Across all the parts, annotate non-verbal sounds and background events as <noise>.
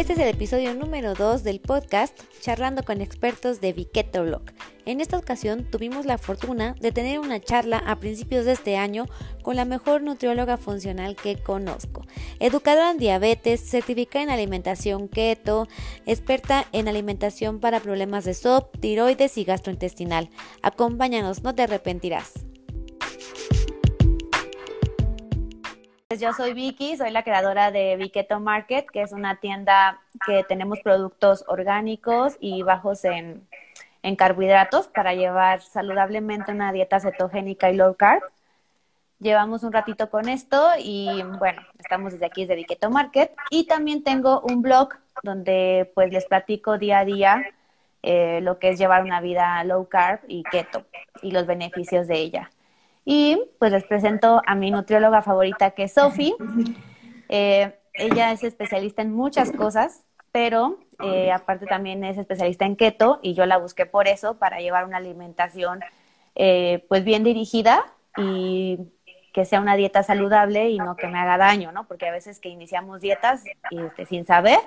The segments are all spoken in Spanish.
Este es el episodio número 2 del podcast Charlando con expertos de Viqueto Blog. En esta ocasión tuvimos la fortuna de tener una charla a principios de este año con la mejor nutrióloga funcional que conozco. Educadora en diabetes, certificada en alimentación keto, experta en alimentación para problemas de SOP, tiroides y gastrointestinal. Acompáñanos, no te arrepentirás. Yo soy Vicky, soy la creadora de Viqueto Market, que es una tienda que tenemos productos orgánicos y bajos en, carbohidratos para llevar saludablemente una dieta cetogénica y low carb. Llevamos un ratito con esto y bueno, estamos desde aquí desde Viqueto Market y también tengo un blog donde pues les platico día a día eh, lo que es llevar una vida low carb y keto y los beneficios de ella. Y pues les presento a mi nutrióloga favorita, que es Sophie. Eh, ella es especialista en muchas cosas, pero eh, aparte también es especialista en keto y yo la busqué por eso, para llevar una alimentación eh, pues bien dirigida y que sea una dieta saludable y no que me haga daño, ¿no? Porque a veces que iniciamos dietas este, sin saber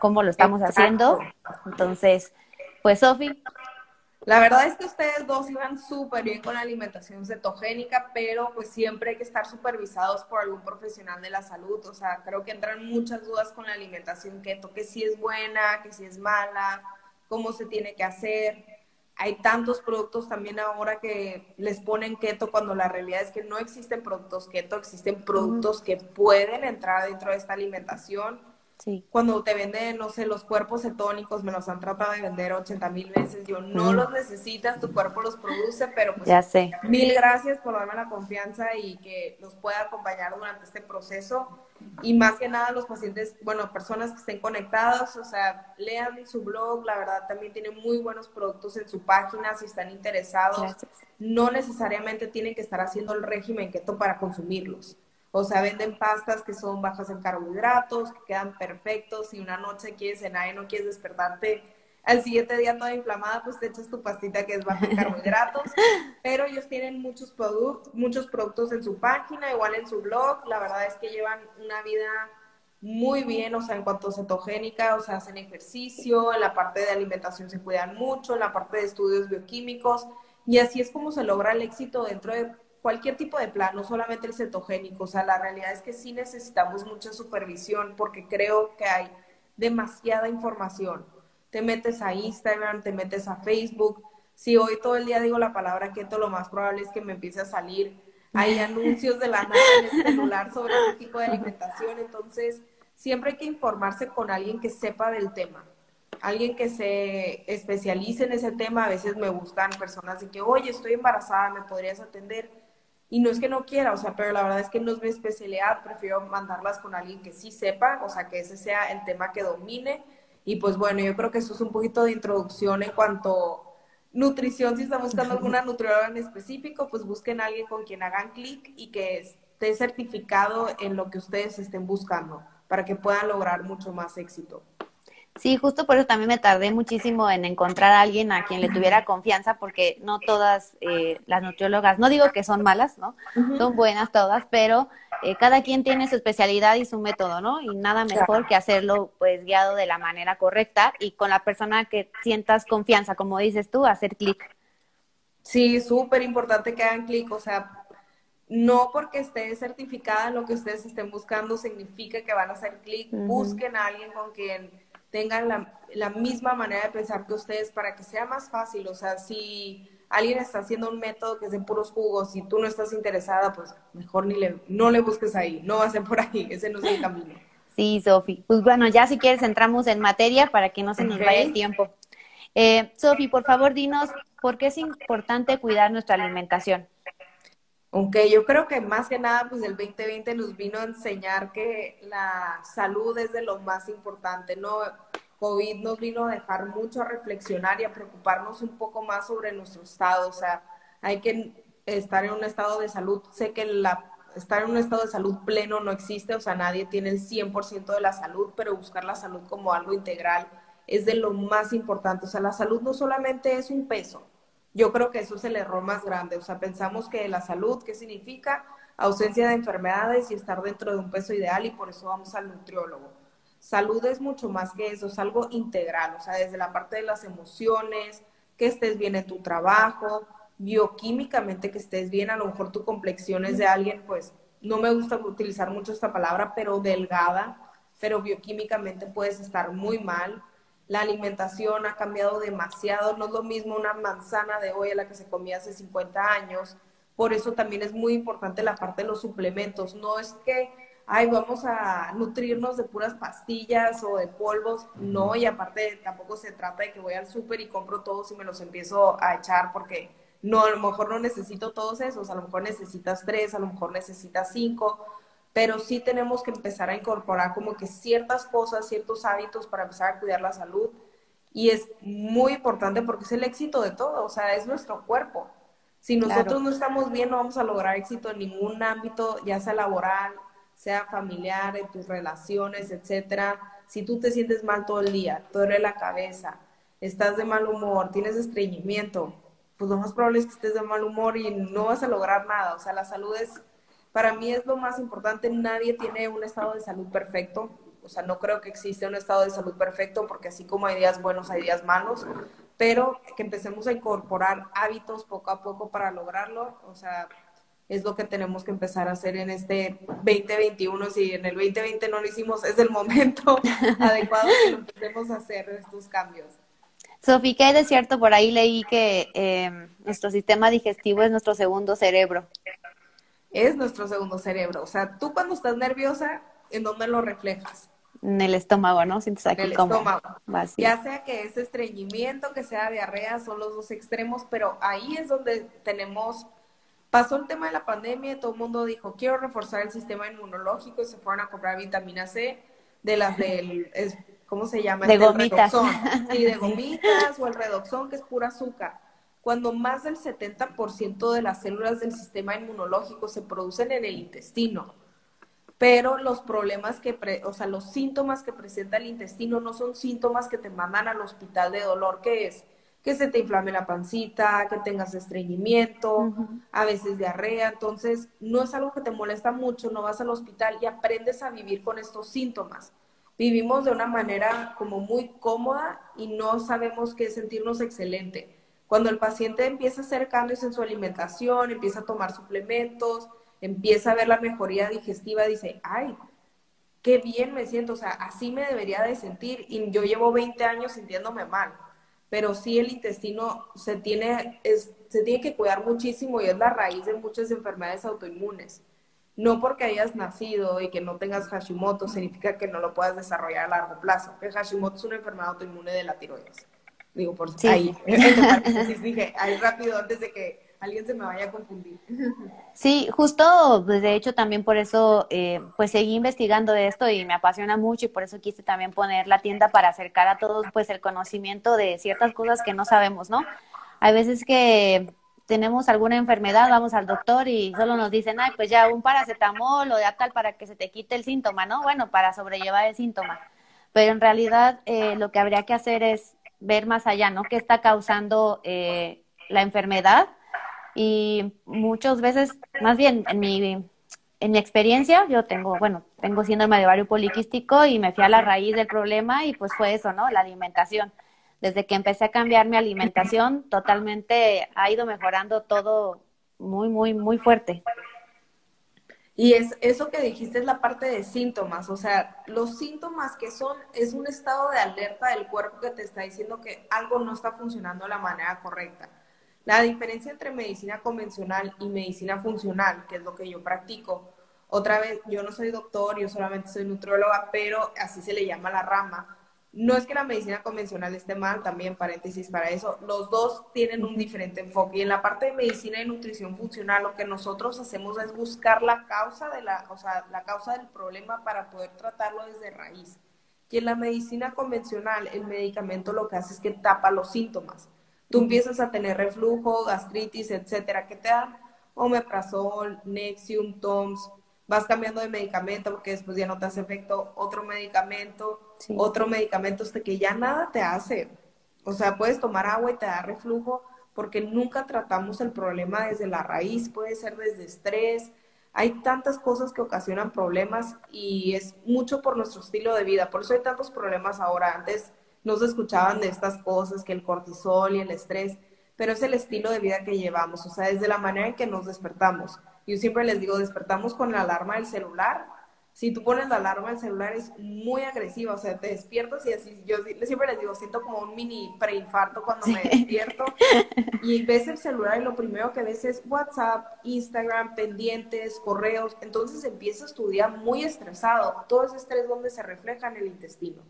cómo lo estamos haciendo. Entonces, pues Sofi, la verdad es que ustedes dos iban súper bien con la alimentación cetogénica, pero pues siempre hay que estar supervisados por algún profesional de la salud. O sea, creo que entran muchas dudas con la alimentación keto, que si es buena, que si es mala, cómo se tiene que hacer. Hay tantos productos también ahora que les ponen keto cuando la realidad es que no existen productos keto, existen productos que pueden entrar dentro de esta alimentación cuando te venden, no sé, los cuerpos cetónicos, me los han tratado de vender 80 mil veces. Yo no los necesitas, tu cuerpo los produce, pero pues ya sé. mil gracias por darme la confianza y que los pueda acompañar durante este proceso. Y más que nada los pacientes, bueno, personas que estén conectadas, o sea, lean su blog, la verdad también tiene muy buenos productos en su página si están interesados. No necesariamente tienen que estar haciendo el régimen keto para consumirlos. O sea, venden pastas que son bajas en carbohidratos, que quedan perfectos. Si una noche quieres cenar y no quieres despertarte al siguiente día toda inflamada, pues te echas tu pastita que es baja en carbohidratos. <laughs> Pero ellos tienen muchos, productos, muchos productos en su página, igual en su blog. La verdad es que llevan una vida muy bien, o sea, en cuanto a cetogénica, o sea, hacen ejercicio, en la parte de alimentación se cuidan mucho, en la parte de estudios bioquímicos. Y así es como se logra el éxito dentro de cualquier tipo de plan, no solamente el cetogénico. O sea, la realidad es que sí necesitamos mucha supervisión porque creo que hay demasiada información. Te metes a Instagram, te metes a Facebook. Si hoy todo el día digo la palabra keto, lo más probable es que me empiece a salir. Hay <laughs> anuncios de la nada en el celular sobre este tipo de alimentación. Entonces, siempre hay que informarse con alguien que sepa del tema alguien que se especialice en ese tema, a veces me buscan personas de que, oye, estoy embarazada, ¿me podrías atender? Y no es que no quiera, o sea, pero la verdad es que no es mi especialidad, prefiero mandarlas con alguien que sí sepa, o sea, que ese sea el tema que domine. Y pues bueno, yo creo que eso es un poquito de introducción en cuanto nutrición, si están buscando alguna nutrióloga en específico, pues busquen a alguien con quien hagan clic y que esté certificado en lo que ustedes estén buscando para que puedan lograr mucho más éxito. Sí, justo por eso también me tardé muchísimo en encontrar a alguien a quien le tuviera confianza, porque no todas eh, las nutriólogas, no digo que son malas, ¿no? Son buenas todas, pero eh, cada quien tiene su especialidad y su método, ¿no? Y nada mejor que hacerlo pues guiado de la manera correcta y con la persona que sientas confianza, como dices tú, hacer clic. Sí, súper importante que hagan clic, o sea, no porque esté certificada en lo que ustedes estén buscando significa que van a hacer clic, busquen a alguien con quien tengan la, misma manera de pensar que ustedes para que sea más fácil. O sea, si alguien está haciendo un método que es de puros jugos y tú no estás interesada, pues mejor ni le, no le busques ahí, no va a ser por ahí, <laughs> ese no es el camino. Sí, Sofi. Pues bueno, ya si quieres entramos en materia para que no se nos vaya el tiempo. Eh, Sofi, por favor, dinos por qué es importante cuidar nuestra alimentación. Aunque yo creo que más que nada, pues el 2020 nos vino a enseñar que la salud es de lo más importante, ¿no? COVID nos vino a dejar mucho a reflexionar y a preocuparnos un poco más sobre nuestro estado, o sea, hay que estar en un estado de salud, sé que la, estar en un estado de salud pleno no existe, o sea, nadie tiene el 100% de la salud, pero buscar la salud como algo integral es de lo más importante, o sea, la salud no solamente es un peso, yo creo que eso es el error más grande. O sea, pensamos que la salud, ¿qué significa? Ausencia de enfermedades y estar dentro de un peso ideal y por eso vamos al nutriólogo. Salud es mucho más que eso, es algo integral, o sea, desde la parte de las emociones, que estés bien en tu trabajo, bioquímicamente que estés bien, a lo mejor tu complexión es de alguien, pues no me gusta utilizar mucho esta palabra, pero delgada, pero bioquímicamente puedes estar muy mal. La alimentación ha cambiado demasiado, no es lo mismo una manzana de hoy a la que se comía hace 50 años. Por eso también es muy importante la parte de los suplementos. No es que, ay, vamos a nutrirnos de puras pastillas o de polvos. No, y aparte tampoco se trata de que voy al súper y compro todos y me los empiezo a echar porque no, a lo mejor no necesito todos esos, a lo mejor necesitas tres, a lo mejor necesitas cinco, pero sí tenemos que empezar a incorporar como que ciertas cosas, ciertos hábitos para empezar a cuidar la salud. Y es muy importante porque es el éxito de todo, o sea, es nuestro cuerpo. Si nosotros no estamos bien, no vamos a lograr éxito en ningún ámbito, ya sea laboral, sea familiar, en tus relaciones, etcétera. Si tú te sientes mal todo el día, te duele la cabeza, estás de mal humor, tienes estreñimiento, pues lo más probable es que estés de mal humor y no vas a lograr nada. O sea, la salud es, para mí es lo más importante. Nadie tiene un estado de salud perfecto. O sea, no creo que exista un estado de salud perfecto porque así como hay días buenos, hay días malos. Pero que empecemos a incorporar hábitos poco a poco para lograrlo. O sea, es lo que tenemos que empezar a hacer en este 2021. Si en el 2020 no lo hicimos, es el momento <laughs> adecuado que lo empecemos a hacer estos cambios. Sofi, ¿qué hay de cierto? Por ahí leí que eh, nuestro sistema digestivo es nuestro segundo cerebro. Es nuestro segundo cerebro. O sea, tú cuando estás nerviosa, ¿en dónde lo reflejas? En el estómago, ¿no? Sientes aquí en el estómago. Ya sea que es estreñimiento, que sea diarrea, son los dos extremos, pero ahí es donde tenemos pasó el tema de la pandemia y todo el mundo dijo, quiero reforzar el sistema inmunológico y se fueron a comprar vitamina C de las del ¿cómo se llama? De este, gomitas. Sí, de <laughs> gomitas o el redoxón, que es pura azúcar. Cuando más del 70% de las células del sistema inmunológico se producen en el intestino. Pero los problemas que, o sea, los síntomas que presenta el intestino no son síntomas que te mandan al hospital de dolor, que es que se te inflame la pancita, que tengas estreñimiento, a veces diarrea. Entonces, no es algo que te molesta mucho, no vas al hospital y aprendes a vivir con estos síntomas vivimos de una manera como muy cómoda y no sabemos qué sentirnos excelente. Cuando el paciente empieza a hacer cambios en su alimentación, empieza a tomar suplementos, empieza a ver la mejoría digestiva, dice, ay, qué bien me siento, o sea, así me debería de sentir y yo llevo 20 años sintiéndome mal, pero sí el intestino se tiene, se tiene que cuidar muchísimo y es la raíz de muchas enfermedades autoinmunes no porque hayas nacido y que no tengas Hashimoto significa que no lo puedas desarrollar a largo plazo. El Hashimoto es una enfermedad autoinmune de la tiroides. Digo, por sí. ahí. dije, ahí rápido antes de que alguien se me vaya a confundir. Sí, justo, pues de hecho también por eso, eh, pues seguí investigando de esto y me apasiona mucho y por eso quise también poner la tienda para acercar a todos pues el conocimiento de ciertas cosas que no sabemos, ¿no? Hay veces que tenemos alguna enfermedad, vamos al doctor y solo nos dicen, ay, pues ya un paracetamol o de tal para que se te quite el síntoma, ¿no? Bueno, para sobrellevar el síntoma. Pero en realidad eh, lo que habría que hacer es ver más allá, ¿no? ¿Qué está causando eh, la enfermedad? Y muchas veces, más bien en mi, en mi experiencia, yo tengo, bueno, tengo síndrome de ovario poliquístico y me fui a la raíz del problema y pues fue eso, ¿no? La alimentación desde que empecé a cambiar mi alimentación, totalmente ha ido mejorando todo muy, muy, muy fuerte. Y es eso que dijiste es la parte de síntomas, o sea, los síntomas que son es un estado de alerta del cuerpo que te está diciendo que algo no está funcionando de la manera correcta. La diferencia entre medicina convencional y medicina funcional, que es lo que yo practico, otra vez, yo no soy doctor, yo solamente soy nutrióloga, pero así se le llama la rama no es que la medicina convencional esté mal, también paréntesis para eso, los dos tienen un diferente enfoque. Y en la parte de medicina y nutrición funcional, lo que nosotros hacemos es buscar la causa de la, o sea, la causa del problema para poder tratarlo desde raíz. Y en la medicina convencional, el medicamento lo que hace es que tapa los síntomas. Tú empiezas a tener reflujo, gastritis, etcétera, que te dan omeprazol, Nexium, Toms, vas cambiando de medicamento porque después ya no te hace efecto otro medicamento, otro medicamento hasta que ya nada te hace. O sea, puedes tomar agua y te da reflujo porque nunca tratamos el problema desde la raíz, puede ser desde estrés, hay tantas cosas que ocasionan problemas y es mucho por nuestro estilo de vida. Por eso hay tantos problemas ahora. Antes no se escuchaban de estas cosas, que el cortisol y el estrés, pero es el estilo de vida que llevamos, o sea, desde la manera en que nos despertamos. Yo siempre les digo, despertamos con la alarma del celular. Si tú pones la alarma el celular es muy agresiva, o sea, te despiertas y así, yo siempre les digo, siento como un mini preinfarto cuando me despierto. <laughs> Y ves el celular y lo primero que ves es WhatsApp, Instagram, pendientes, correos, entonces empiezas tu día muy estresado, todo ese estrés donde se refleja en el intestino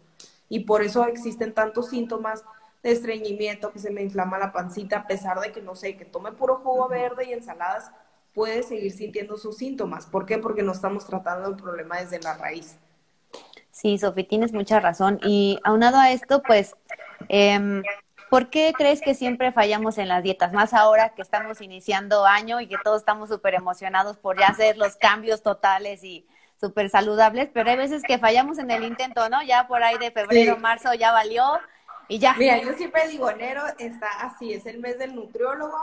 y por eso existen tantos síntomas de estreñimiento, que se me inflama la pancita, a pesar de que no sé, que tome puro jugo verde y ensaladas, puede seguir sintiendo sus síntomas. ¿Por qué? Porque no estamos tratando el problema desde la raíz. Sí, Sofi, tienes mucha razón. Y aunado a esto, pues, eh, ¿por qué crees que siempre fallamos en las dietas? Más ahora que estamos iniciando año y que todos estamos súper emocionados por ya hacer los cambios totales y súper saludables, pero hay veces que fallamos en el intento, ¿no? Ya por ahí de febrero, marzo ya valió y ya. Mira, yo siempre digo, enero está así, es el mes del nutriólogo,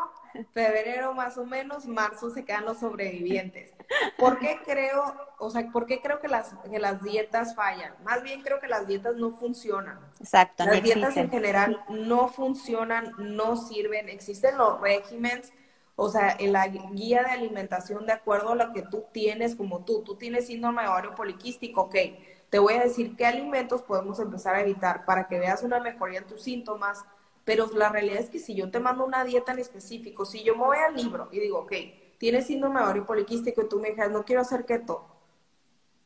febrero más o menos, marzo se quedan los sobrevivientes. ¿Por qué creo, o sea, por qué creo que las, que las dietas fallan? Más bien creo que las dietas no funcionan. Exacto. Las dietas en general no funcionan, no sirven. Existen los regímenes, o sea, en la guía de alimentación de acuerdo a lo que tú tienes, como tú, tú tienes síndrome de ovario poliquístico, ok te voy a decir qué alimentos podemos empezar a evitar para que veas una mejoría en tus síntomas, pero la realidad es que si yo te mando una dieta en específico, si yo me voy al libro y digo, ok, tienes síndrome de ovario poliquístico y tú me dices, no quiero hacer keto,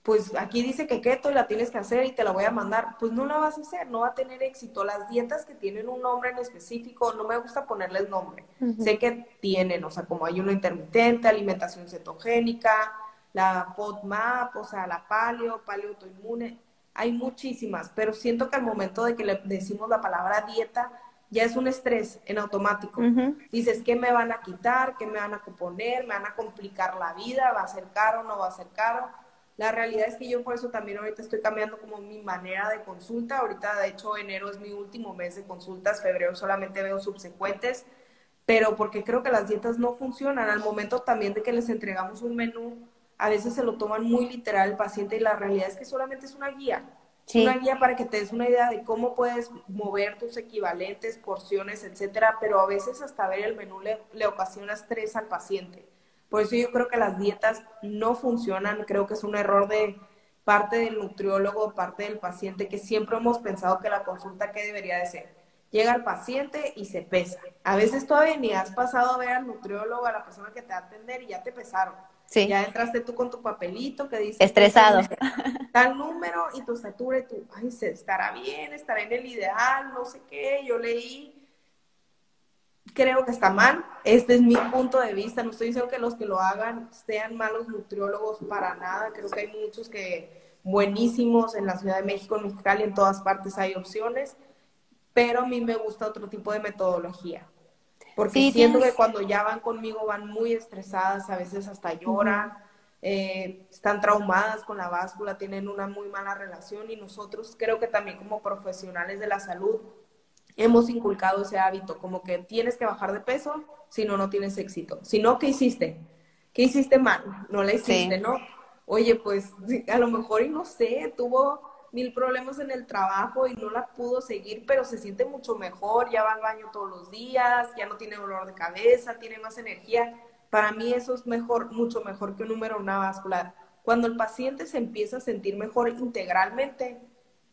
pues aquí dice que keto y la tienes que hacer y te la voy a mandar, pues no la vas a hacer, no va a tener éxito. Las dietas que tienen un nombre en específico, no me gusta ponerles nombre. Sé que tienen, o sea, como ayuno intermitente, alimentación cetogénica, la FODMAP, o sea, la paleo, paleo autoinmune, hay muchísimas, pero siento que al momento de que le decimos la palabra dieta, ya es un estrés en automático. Dices, ¿qué me van a quitar? ¿Qué me van a poner? ¿Me van a complicar la vida? ¿Va a ser caro? ¿No va a ser caro? La realidad es que yo por eso también ahorita estoy cambiando como mi manera de consulta. Ahorita, de hecho, enero es mi último mes de consultas, febrero solamente veo subsecuentes, pero porque creo que las dietas no funcionan. Al momento también de que les entregamos un menú a veces se lo toman muy literal el paciente y la realidad es que solamente es una guía. Una guía para que te des una idea de cómo puedes mover tus equivalentes, porciones, etcétera, pero a veces hasta ver el menú le, le ocasiona estrés al paciente. Por eso yo creo que las dietas no funcionan, creo que es un error de parte del nutriólogo, parte del paciente, que siempre hemos pensado que la consulta, ¿qué debería de ser? Llega el paciente y se pesa. A veces todavía ni has pasado a ver al nutriólogo, a la persona que te va a atender y ya te pesaron. Sí. Ya entraste tú con tu papelito que dice... Estresado. Tal número y tu estatura y tú, ay, se estará bien, estará en el ideal, no sé qué, yo leí. Creo que está mal. Este es mi punto de vista. No estoy diciendo que los que lo hagan sean malos nutriólogos para nada. Creo que hay muchos que buenísimos en la Ciudad de México, en Mexicali, en todas partes hay opciones. Pero a mí me gusta otro tipo de metodología porque siento que cuando ya van conmigo van muy estresadas, a veces hasta lloran, eh, están traumadas con la báscula, tienen una muy mala relación y nosotros creo que también como profesionales de la salud hemos inculcado ese hábito, como que tienes que bajar de peso, si no, no tienes éxito. Si no, ¿qué hiciste? ¿Qué hiciste mal? No la hiciste, ¿no? Oye, pues a lo mejor y no sé, tuvo mil problemas en el trabajo y no la pudo seguir, pero se siente mucho mejor, ya va al baño todos los días, ya no tiene dolor de cabeza, tiene más energía. Para mí eso es mejor, mucho mejor que un número una vascular. Cuando el paciente se empieza a sentir mejor integralmente,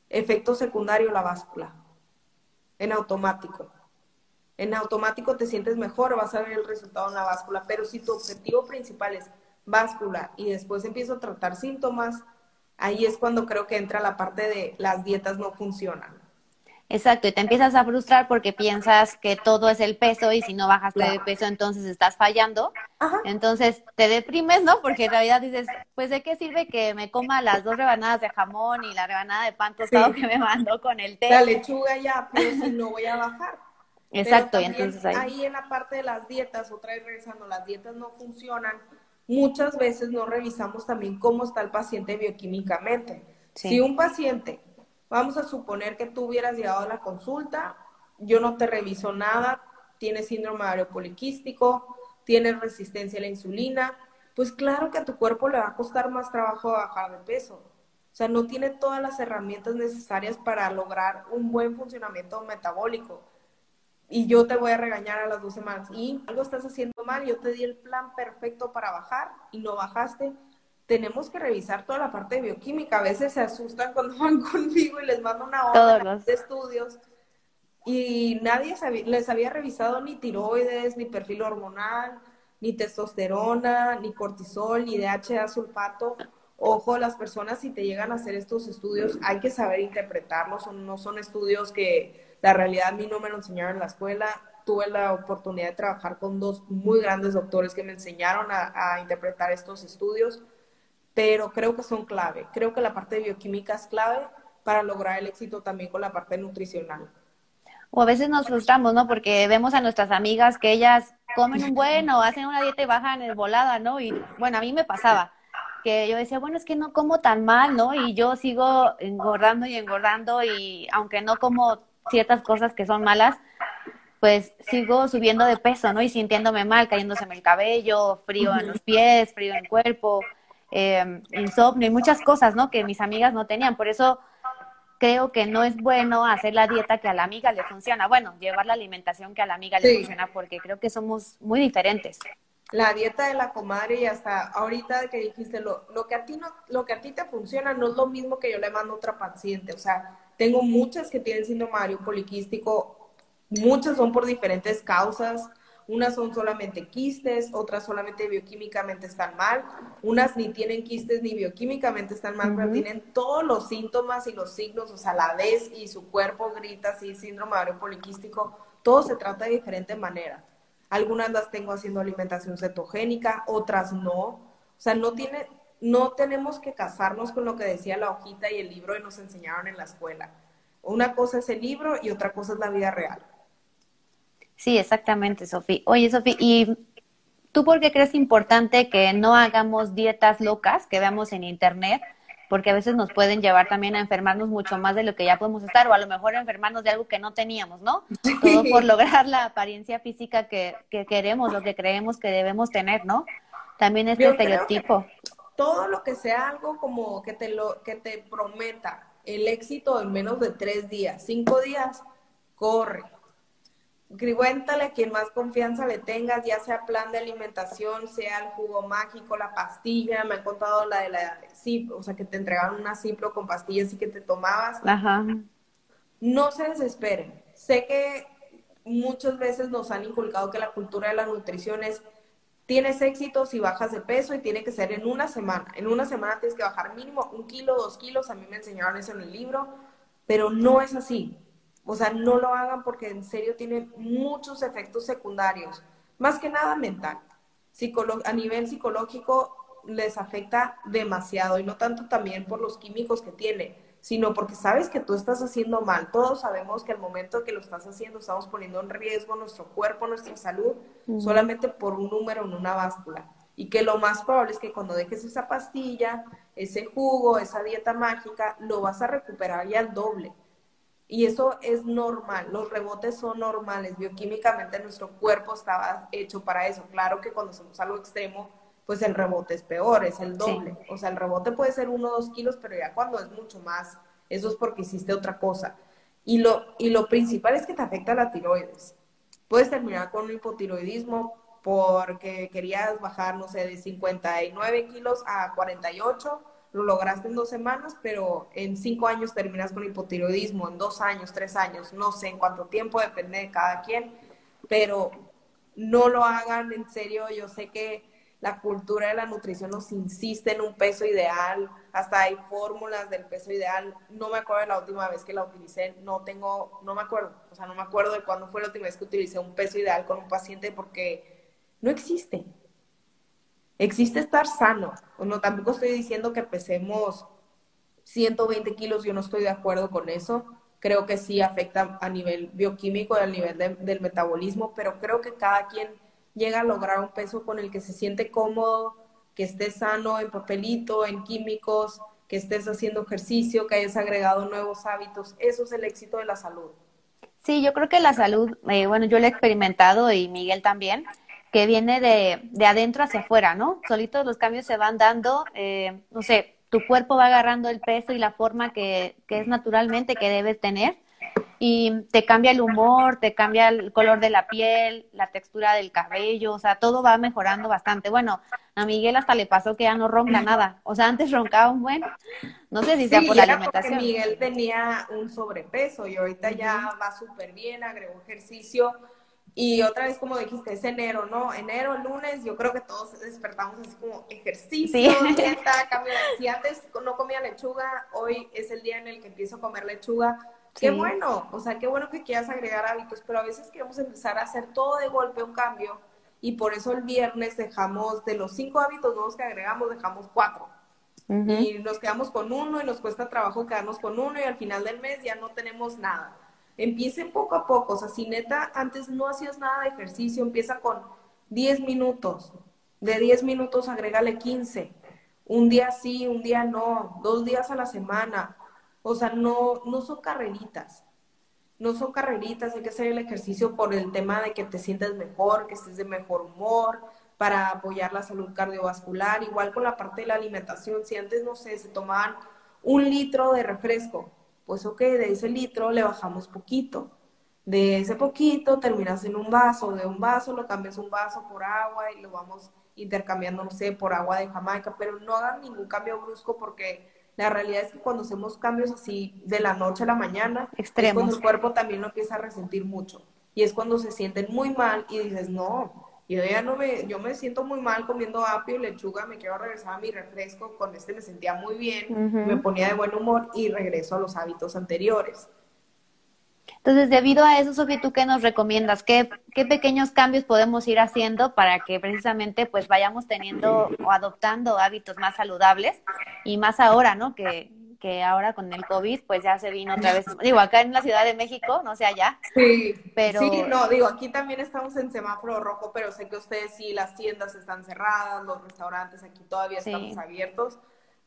efecto secundario la báscula, en automático. En automático te sientes mejor, vas a ver el resultado en la báscula, pero si tu objetivo principal es báscula y después empiezo a tratar síntomas, ahí es cuando creo que entra la parte de las dietas no funcionan. Exacto, y te empiezas a frustrar porque piensas que todo es el peso y si no bajas de peso entonces estás fallando. Entonces te deprimes, ¿no? Porque en realidad dices, pues de qué sirve que me coma las dos rebanadas de jamón y la rebanada de pan tostado que me mandó con el té. La lechuga ya, pero si no voy a bajar. Exacto, y entonces ahí... ahí en la parte de las dietas, otra vez regresando, las dietas no funcionan muchas veces no revisamos también cómo está el paciente bioquímicamente. Si un paciente, vamos a suponer que tú hubieras llegado a la consulta, yo no te reviso nada, tiene síndrome ovario poliquístico, tiene resistencia a la insulina, pues claro que a tu cuerpo le va a costar más trabajo bajar de peso. O sea, no tiene todas las herramientas necesarias para lograr un buen funcionamiento metabólico. Y yo te voy a regañar a las dos semanas. Y algo estás haciendo mal, yo te di el plan perfecto para bajar y no bajaste. Tenemos que revisar toda la parte de bioquímica. A veces se asustan cuando <laughs> van conmigo y les mando una hora de estudios y nadie les había revisado ni tiroides, ni perfil hormonal, ni testosterona, ni cortisol, ni DHA sulfato. Ojo, las personas si te llegan a hacer estos estudios hay que saber interpretarlos, no son estudios que la realidad a mí no me lo enseñaron en la escuela. Tuve la oportunidad de trabajar con dos muy grandes doctores que me enseñaron a, a interpretar estos estudios, pero creo que son clave. Creo que la parte de bioquímica es clave para lograr el éxito también con la parte nutricional. O a veces nos frustramos, ¿no? Porque vemos a nuestras amigas que ellas comen un buen o hacen una dieta y bajan el volada, ¿no? Y bueno, a mí me pasaba que yo decía, bueno, es que no como tan mal, ¿no? Y yo sigo engordando y engordando y aunque no como ciertas cosas que son malas, pues sigo subiendo de peso, ¿no? Y sintiéndome mal, cayéndoseme el cabello, frío en los pies, frío en el cuerpo, eh, insomnio y muchas cosas, ¿no? Que mis amigas no tenían. Por eso creo que no es bueno hacer la dieta que a la amiga le funciona. Bueno, llevar la alimentación que a la amiga le funciona porque creo que somos muy diferentes. La dieta de la comadre y hasta ahorita que dijiste lo, lo que a ti no, lo que a ti te funciona no es lo mismo que yo le mando a otra paciente. O sea, tengo muchas que tienen síndrome poliquístico, muchas son por diferentes causas unas son solamente quistes, otras solamente bioquímicamente están mal, unas ni tienen quistes ni bioquímicamente están mal, pero tienen todos los síntomas y los signos, o sea, la vez y su cuerpo grita así, síndrome ovario poliquístico, todo se trata de diferente manera. Algunas las tengo haciendo alimentación cetogénica, otras no. O sea, no tiene, no tenemos que casarnos con lo que decía la hojita y el libro y nos enseñaron en la escuela. Una cosa es el libro y otra cosa es la vida real. Sí, exactamente, Sofía. Oye, Sofía, ¿y tú por qué crees importante que no hagamos dietas locas que veamos en internet? Porque a veces nos pueden llevar también a enfermarnos mucho más de lo que ya podemos estar, o a lo mejor enfermarnos de algo que no teníamos, ¿no? Todo por lograr la apariencia física que, que queremos, lo que creemos que debemos tener, ¿no? También este estereotipo. Todo lo que sea algo como que te lo, que te prometa el éxito en menos de tres días, cinco días, corre Cuéntale a quien más confianza le tengas, ya sea plan de alimentación, sea el jugo mágico, la pastilla, me han contado la de la sí, o sea, que te entregaron una ciplo con pastillas y que te tomabas. Ajá. No se desesperen. Sé que muchas veces nos han inculcado que la cultura de la nutrición es tienes éxito si bajas de peso y tiene que ser en una semana. En una semana tienes que bajar mínimo un kilo, dos kilos. A mí me enseñaron eso en el libro, pero no es así. O sea, no lo hagan porque en serio tiene muchos efectos secundarios, más que nada mental. a nivel psicológico les afecta demasiado y no tanto también por los químicos que tiene, sino porque sabes que tú estás haciendo mal. Todos sabemos que al momento que lo estás haciendo estamos poniendo en riesgo nuestro cuerpo, nuestra salud, solamente por un número en una báscula. Y que lo más probable es que cuando dejes esa pastilla, ese jugo, esa dieta mágica, lo vas a recuperar ya al doble. Y eso es normal, los rebotes son normales, bioquímicamente nuestro cuerpo estaba hecho para eso. Claro que cuando somos algo extremo, pues el rebote es peor, es el doble. O sea, el rebote puede ser uno o dos kilos, pero ya cuando es mucho más, eso es porque hiciste otra cosa. Y lo, y lo principal es que te afecta la tiroides. Puedes terminar con un hipotiroidismo porque querías bajar, no sé, de 59 kilos a 48 lo lograste en dos semanas, pero en cinco años terminas con hipotiroidismo, en dos años, tres años, no sé en cuánto tiempo, depende de cada quien, pero no lo hagan en serio. Yo sé que la cultura de la nutrición nos insiste en un peso ideal, hasta hay fórmulas del peso ideal. No me acuerdo de la última vez que la utilicé, no tengo, no me acuerdo, o sea, no me acuerdo de cuándo fue la última vez que utilicé un peso ideal con un paciente porque no existe existe estar sano. No, tampoco estoy diciendo que pesemos 120 kilos, yo no estoy de acuerdo con eso. Creo que sí afecta a nivel bioquímico y a nivel del metabolismo, pero creo que cada quien llega a lograr un peso con el que se siente cómodo, que esté sano en papelito, en químicos, que estés haciendo ejercicio, que hayas agregado nuevos hábitos. Eso es el éxito de la salud. Sí, yo creo que la salud, eh, bueno, yo lo he experimentado y Miguel también que viene de, de adentro hacia afuera, ¿no? Solitos los cambios se van dando, eh, no sé, tu cuerpo va agarrando el peso y la forma que, que es naturalmente que debe tener y te cambia el humor, te cambia el color de la piel, la textura del cabello, o sea, todo va mejorando bastante. Bueno, a Miguel hasta le pasó que ya no ronca nada, o sea, antes roncaba un buen, no sé si sea por la alimentación. Miguel tenía un sobrepeso y ahorita ya va súper bien, agregó ejercicio y otra vez, como dijiste, es enero, ¿no? Enero, lunes, yo creo que todos despertamos así como ejercicio, <laughs> dieta, cambio. Si antes no comía lechuga, hoy es el día en el que empiezo a comer lechuga. Qué bueno, o sea, qué bueno que quieras agregar hábitos, pero a veces queremos empezar a hacer todo de golpe un cambio y por eso el viernes dejamos, de los cinco hábitos nuevos que agregamos, dejamos cuatro. Y nos quedamos con uno y nos cuesta trabajo quedarnos con uno y al final del mes ya no tenemos nada. Empiece poco a poco, o sea, si neta antes no hacías nada de ejercicio, empieza con 10 minutos. De 10 minutos agrégale 15. Un día sí, un día no, dos días a la semana. O sea, no, no son carreritas. No son carreritas, hay que hacer el ejercicio por el tema de que te sientes mejor, que estés de mejor humor, para apoyar la salud cardiovascular. Igual con la parte de la alimentación, si antes, no sé, se tomaban un litro de refresco, pues ok, de ese litro le bajamos poquito. De ese poquito terminas en un vaso, de un vaso lo cambias un vaso por agua y lo vamos intercambiando, no sé, por agua de Jamaica, pero no hagan ningún cambio brusco porque la realidad es que cuando hacemos cambios así de la noche a la mañana, es cuando el cuerpo también lo empieza a resentir mucho. Y es cuando se sienten muy mal y dices, no, yo ya no me, yo me siento muy mal comiendo apio y lechuga, me quiero regresar a mi refresco, con este me sentía muy bien, me ponía de buen humor y regreso a los hábitos anteriores. Entonces, debido a eso, Sofía, ¿tú qué nos recomiendas? ¿Qué, ¿Qué, pequeños cambios podemos ir haciendo para que precisamente pues vayamos teniendo o adoptando hábitos más saludables y más ahora, ¿no? Que, que ahora con el COVID, pues ya se vino otra vez, digo, acá en la Ciudad de México, no sé allá. Sí, pero... Sí, no, digo, aquí también estamos en semáforo rojo, pero sé que ustedes sí, las tiendas están cerradas, los restaurantes aquí todavía estamos abiertos,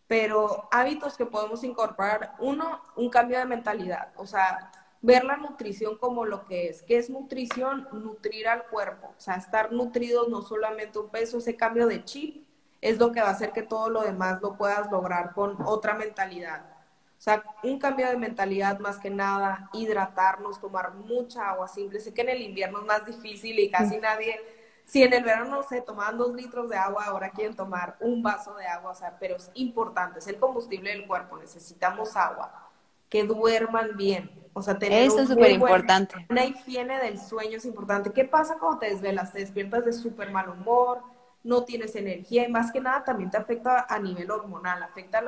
pero hábitos que podemos incorporar, uno, un cambio de mentalidad, o sea, ver la nutrición como lo que es. ¿Qué es nutrición? Nutrir al cuerpo, o sea, estar nutridos no solamente un peso, ese cambio de chip es lo que va a hacer que todo lo demás lo puedas lograr con otra mentalidad. O sea, un cambio de mentalidad más que nada, hidratarnos, tomar mucha agua simple. Sé que en el invierno es más difícil y casi nadie, si en el verano, se toman dos litros de agua, ahora quieren tomar un vaso de agua, o sea, pero es importante, es el combustible del cuerpo, necesitamos agua. Que duerman bien, o sea, tener Eso es súper importante. Una higiene del sueño es importante. ¿Qué pasa cuando te desvelas? Te despiertas de súper mal humor, no tienes energía y más que nada también te afecta a nivel hormonal, afecta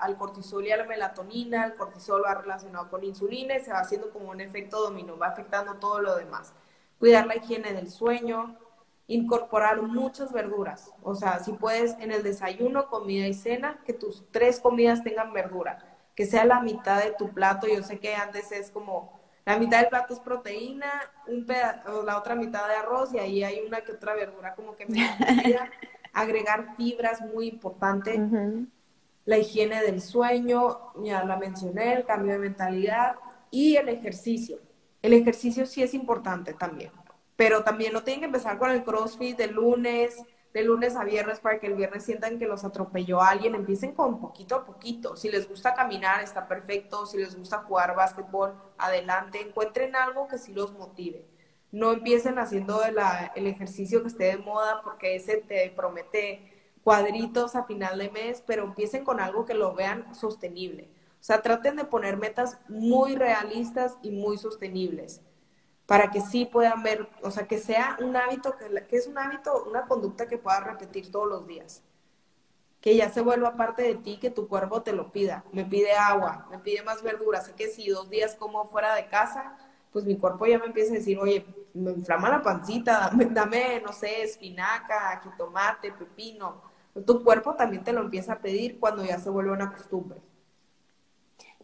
al cortisol y a la melatonina, el cortisol va relacionado con insulina y se va haciendo como un efecto dominó, va afectando todo lo demás. Cuidar la higiene del sueño, incorporar muchas verduras, o sea, si puedes en el desayuno, comida y cena, que tus tres comidas tengan verdura, que sea la mitad de tu plato, yo sé que antes es como la mitad del plato es proteína, un o la otra mitad de arroz y ahí hay una que otra verdura como que me <laughs> agregar fibras muy importante. La higiene del sueño, ya la mencioné, el cambio de mentalidad y el ejercicio. El ejercicio sí es importante también, pero también no tienen que empezar con el CrossFit de lunes, de lunes a viernes para que el viernes sientan que los atropelló alguien, empiecen con poquito a poquito. Si les gusta caminar, está perfecto. Si les gusta jugar básquetbol, adelante. Encuentren algo que sí los motive. No empiecen haciendo el ejercicio que esté de moda porque ese te promete cuadritos a final de mes, pero empiecen con algo que lo vean sostenible. O sea, traten de poner metas muy realistas y muy sostenibles para que sí puedan ver, o sea, que sea un hábito, que, que es un hábito, una conducta que puedas repetir todos los días. Que ya se vuelva parte de ti, que tu cuerpo te lo pida. Me pide agua, me pide más verduras. Sé que si dos días como fuera de casa, pues mi cuerpo ya me empieza a decir, oye, me inflama la pancita, dame, dame no sé, espinaca, jitomate, pepino. Tu cuerpo también te lo empieza a pedir cuando ya se vuelve una costumbre.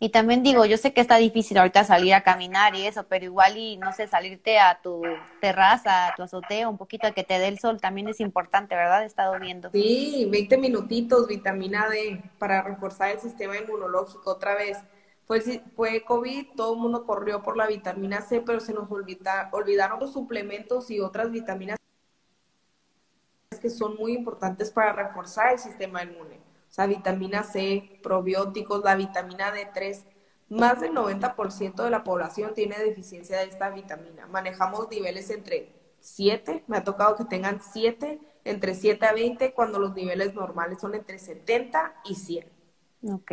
Y también digo, yo sé que está difícil ahorita salir a caminar y eso, pero igual y no sé, salirte a tu terraza, a tu azotea, un poquito a que te dé el sol también es importante, ¿verdad? He estado viendo. Sí, 20 minutitos, vitamina D, para reforzar el sistema inmunológico otra vez. Fue, fue COVID, todo el mundo corrió por la vitamina C, pero se nos olvidaron los suplementos y otras vitaminas que son muy importantes para reforzar el sistema inmune. O sea, vitamina C, probióticos, la vitamina D3. Más del 90% de la población tiene deficiencia de esta vitamina. Manejamos niveles entre 7, me ha tocado que tengan 7, entre 7 a 20, cuando los niveles normales son entre 70 y 100. Ok.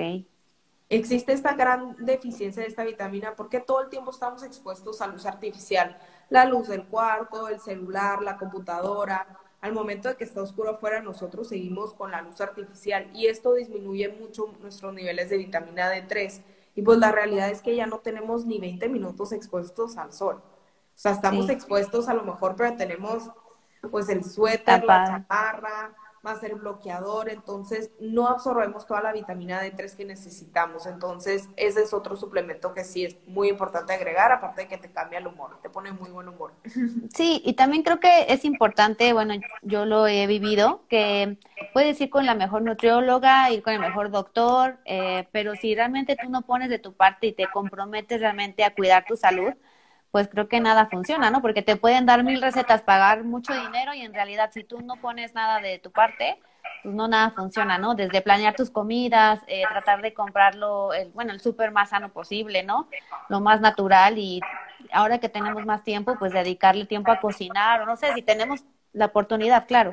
Existe esta gran deficiencia de esta vitamina porque todo el tiempo estamos expuestos a luz artificial, la luz del cuarto, el celular, la computadora. Al momento de que está oscuro afuera, nosotros seguimos con la luz artificial y esto disminuye mucho nuestros niveles de vitamina D3. Y pues la realidad es que ya no tenemos ni 20 minutos expuestos al sol. O sea, estamos expuestos a lo mejor, pero tenemos pues el suéter, la chaparra, más el bloqueador, entonces no absorbemos toda la vitamina D3 que necesitamos. Entonces, ese es otro suplemento que sí es muy importante agregar, aparte de que te cambia el humor, te pone muy buen humor. <laughs> Sí, y también creo que es importante, bueno, yo lo he vivido, que puedes ir con la mejor nutrióloga, ir con el mejor doctor, eh, pero si realmente tú no pones de tu parte y te comprometes realmente a cuidar tu salud, pues creo que nada funciona, ¿no? Porque te pueden dar mil recetas, pagar mucho dinero y en realidad si tú no pones nada de tu parte, pues no nada funciona, ¿no? Desde planear tus comidas, eh, tratar de comprarlo, el, bueno, el súper más sano posible, ¿no? Lo más natural y ahora que tenemos más tiempo, pues dedicarle tiempo a cocinar, o no sé, si tenemos la oportunidad, claro.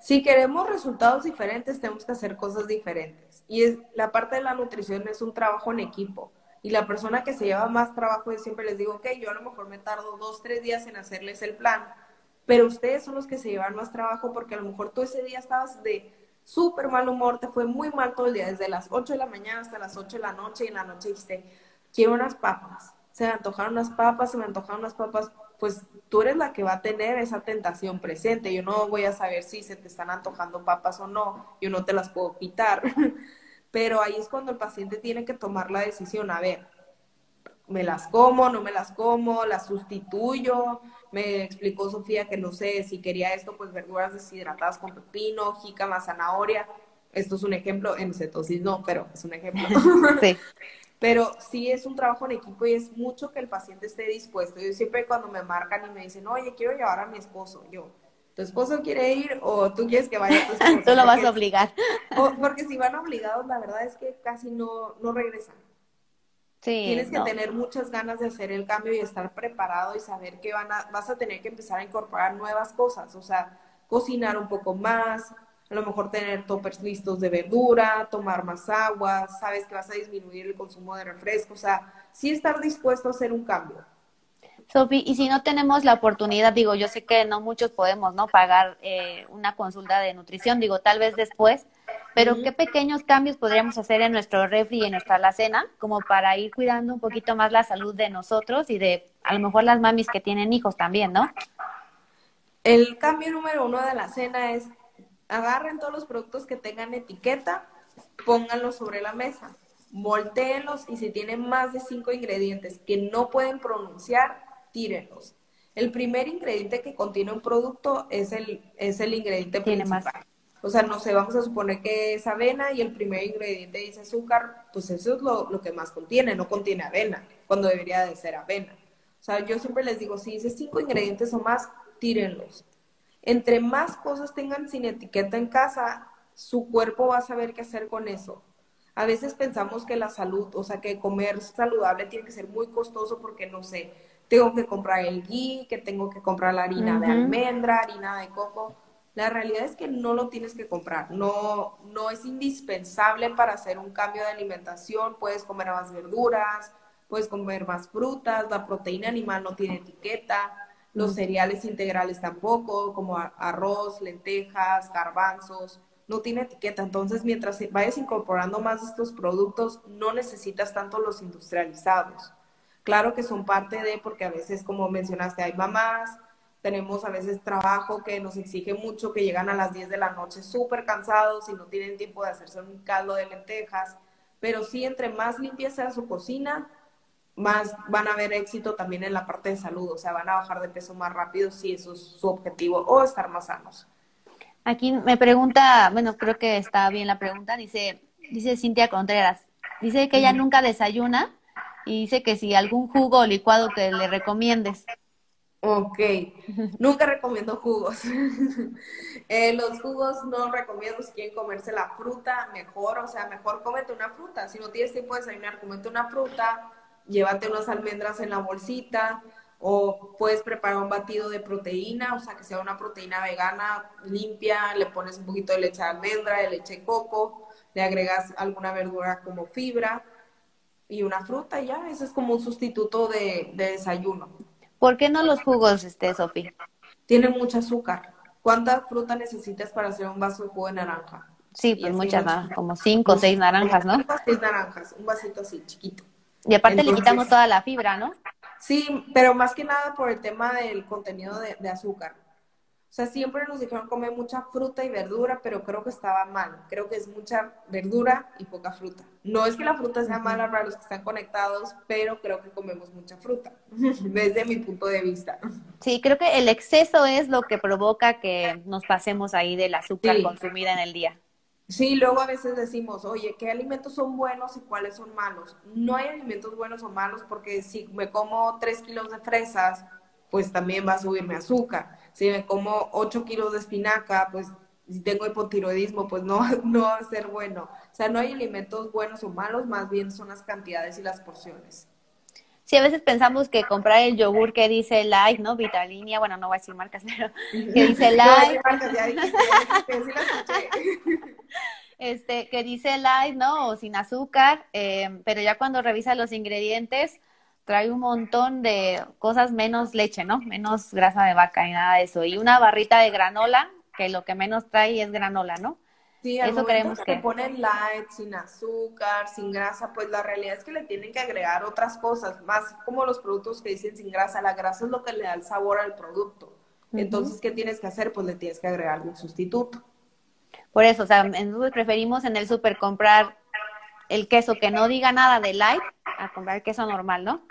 Si queremos resultados diferentes, tenemos que hacer cosas diferentes. Y es, la parte de la nutrición es un trabajo en equipo y la persona que se lleva más trabajo, yo siempre les digo, ok, yo a lo mejor me tardo dos, tres días en hacerles el plan, pero ustedes son los que se llevan más trabajo porque a lo mejor tú ese día estabas de súper mal humor, te fue muy mal todo el día, desde las 8 de la mañana hasta las 8 de la noche y en la noche dijiste, quiero unas papas, se me antojaron unas papas, se me antojaron unas papas, pues tú eres la que va a tener esa tentación presente, yo no voy a saber si se te están antojando papas o no, yo no te las puedo quitar. <laughs> pero ahí es cuando el paciente tiene que tomar la decisión, a ver, me las como, no me las como, las sustituyo. Me explicó Sofía que no sé si quería esto, pues verduras deshidratadas con pepino, jícama, zanahoria. Esto es un ejemplo, en cetosis no, pero es un ejemplo. <laughs> Sí. Pero sí es un trabajo en equipo y es mucho que el paciente esté dispuesto. Yo siempre cuando me marcan y me dicen, oye, quiero llevar a mi esposo, yo, ¿tu esposo quiere ir o tú quieres que vaya tu <laughs> esposo? tú lo vas a obligar. porque si van obligados, la verdad es que casi no, no regresan. Sí, Tienes que tener muchas ganas de hacer el cambio y estar preparado y saber que van a, vas a tener que empezar a incorporar nuevas cosas, o sea, cocinar un poco más, a lo mejor tener toppers listos de verdura, tomar más agua, sabes que vas a disminuir el consumo de refresco, o sea, sí estar dispuesto a hacer un cambio. Sofi, y si no tenemos la oportunidad, digo, yo sé que no muchos podemos, ¿no? Pagar eh, una consulta de nutrición, digo, tal vez después, pero ¿qué pequeños cambios podríamos hacer en nuestro refri y en nuestra alacena como para ir cuidando un poquito más la salud de nosotros y de a lo mejor las mamis que tienen hijos también, ¿no? El cambio número uno de la cena es agarren todos los productos que tengan etiqueta, pónganlos sobre la mesa, volteenlos y si tienen más de cinco ingredientes que no pueden pronunciar, tírenlos. El primer ingrediente que contiene un producto es el, es el ingrediente principal. O sea, no sé, vamos a suponer que es avena y el primer ingrediente dice azúcar, pues eso es lo, lo que más contiene, no contiene avena, cuando debería de ser avena. O sea, yo siempre les digo, si dice cinco ingredientes o más, tírenlos. Entre más cosas tengan sin etiqueta en casa, su cuerpo va a saber qué hacer con eso. A veces pensamos que la salud, o sea, que comer saludable tiene que ser muy costoso porque, no sé, tengo que comprar el ghee, que tengo que comprar la harina de almendra, harina de coco. La realidad es que no lo tienes que comprar, no, no es indispensable para hacer un cambio de alimentación, puedes comer más verduras, puedes comer más frutas, la proteína animal no tiene etiqueta, los cereales integrales tampoco, como arroz, lentejas, garbanzos, no tiene etiqueta. Entonces, mientras vayas incorporando más estos productos, no necesitas tanto los industrializados. Claro que son parte de, porque a veces, como mencionaste, hay mamás, tenemos a veces trabajo que nos exige mucho, que llegan a las 10 de la noche súper cansados y no tienen tiempo de hacerse un caldo de lentejas, pero sí, entre más limpia sea su cocina, más van a haber éxito también en la parte de salud, o sea, van a bajar de peso más rápido si eso es su objetivo, o estar más sanos. Aquí me pregunta, bueno, creo que está bien la pregunta, dice, dice Cintia Contreras, dice que ella nunca desayuna y dice que si algún jugo o licuado que le recomiendes. Ok, <laughs> nunca recomiendo jugos. <laughs> Eh, los jugos no recomiendo si quieren comerse la fruta, mejor, o sea, mejor cómete una fruta. Si no tienes tiempo de desayunar, cómete una fruta, llévate unas almendras en la bolsita, o puedes preparar un batido de proteína, o sea, que sea una proteína vegana limpia, le pones un poquito de leche de almendra, de leche de coco, le agregas alguna verdura como fibra y una fruta y ya, ese es como un sustituto de, de desayuno. ¿Por qué no los jugos, este, Sofía? Tienen mucho azúcar. ¿Cuánta fruta necesitas para hacer un vaso de jugo de naranja? Sí, pues muchas, como cinco o seis naranjas, ¿no? Cinco seis naranjas, un vasito así, chiquito. Y aparte le quitamos toda la fibra, ¿no? Sí, pero más que nada por el tema del contenido de, de azúcar. O sea, siempre nos dijeron comer mucha fruta y verdura, pero creo que estaba mal. Creo que es mucha verdura y poca fruta. No es que la fruta sea mala para los que están conectados, pero creo que comemos mucha fruta, <laughs> desde mi punto de vista. Sí, creo que el exceso es lo que provoca que nos pasemos ahí del azúcar consumida en el día. Sí, luego a veces decimos, oye, ¿qué alimentos son buenos y cuáles son malos? No hay alimentos buenos o malos porque si me como tres kilos de fresas, pues también va a subirme azúcar si me como 8 kilos de espinaca, pues si tengo hipotiroidismo, pues no, <laughs> no va a ser bueno. O sea, no hay alimentos buenos o malos, más bien son las cantidades y las porciones. Sí, a veces pensamos que comprar el yogur que dice light, ¿no? Vitalinia, bueno, no voy a decir marcas, <laughs> pero que dice light. este, que dice light, ¿no? O sin azúcar, eh, pero ya cuando revisa los ingredientes, trae un montón de cosas menos leche, ¿no? Menos grasa de vaca y nada de eso. Y una barrita de granola, que lo que menos trae es granola, ¿no? Sí, eso creemos que, que ponen light, sin azúcar, sin grasa, pues la realidad es que le tienen que agregar otras cosas, más como los productos que dicen sin grasa. La grasa es lo que le da el sabor al producto. Entonces, ¿qué tienes que hacer? Pues le tienes que agregar un sustituto. Por eso, o sea, preferimos en el súper comprar el queso que no diga nada de light a comprar queso normal, ¿no?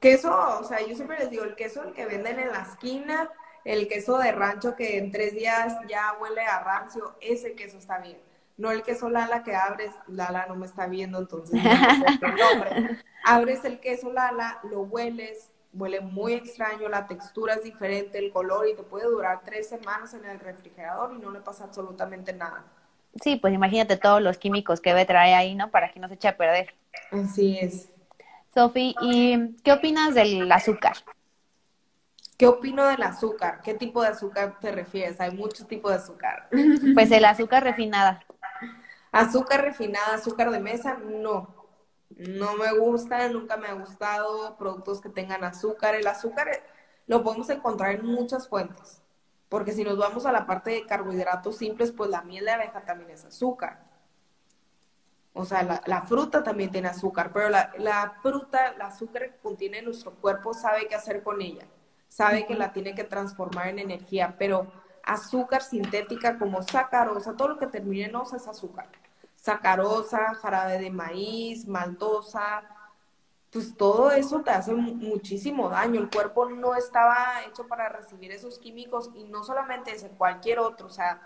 Queso, o sea, yo siempre les digo, el queso el que venden en la esquina, el queso de rancho que en tres días ya huele a rancio, ese queso está bien. No el queso Lala que abres, Lala no me está viendo, entonces no <laughs> Abres el queso Lala, lo hueles, huele muy extraño, la textura es diferente, el color y te puede durar tres semanas en el refrigerador y no le pasa absolutamente nada. Sí, pues imagínate todos los químicos que debe traer ahí, ¿no? Para que no se eche a perder. Así es. Sofi, ¿y qué opinas del azúcar? ¿Qué opino del azúcar? ¿Qué tipo de azúcar te refieres? Hay muchos tipos de azúcar. <laughs> Pues el azúcar refinada. Azúcar refinada, azúcar de mesa, no. No me gusta, nunca me ha gustado productos que tengan azúcar. El azúcar lo podemos encontrar en muchas fuentes. Porque si nos vamos a la parte de carbohidratos simples, pues la miel de abeja también es azúcar. O sea, la, fruta también tiene azúcar, pero la, fruta, el azúcar que contiene nuestro cuerpo sabe qué hacer con ella. Sabe que la tiene que transformar en energía, pero azúcar sintética como sacarosa, todo lo que termine en osa es azúcar. Sacarosa, jarabe de maíz, maltosa, pues todo eso te hace muchísimo daño. El cuerpo no estaba hecho para recibir esos químicos y no solamente ese, cualquier otro. O sea,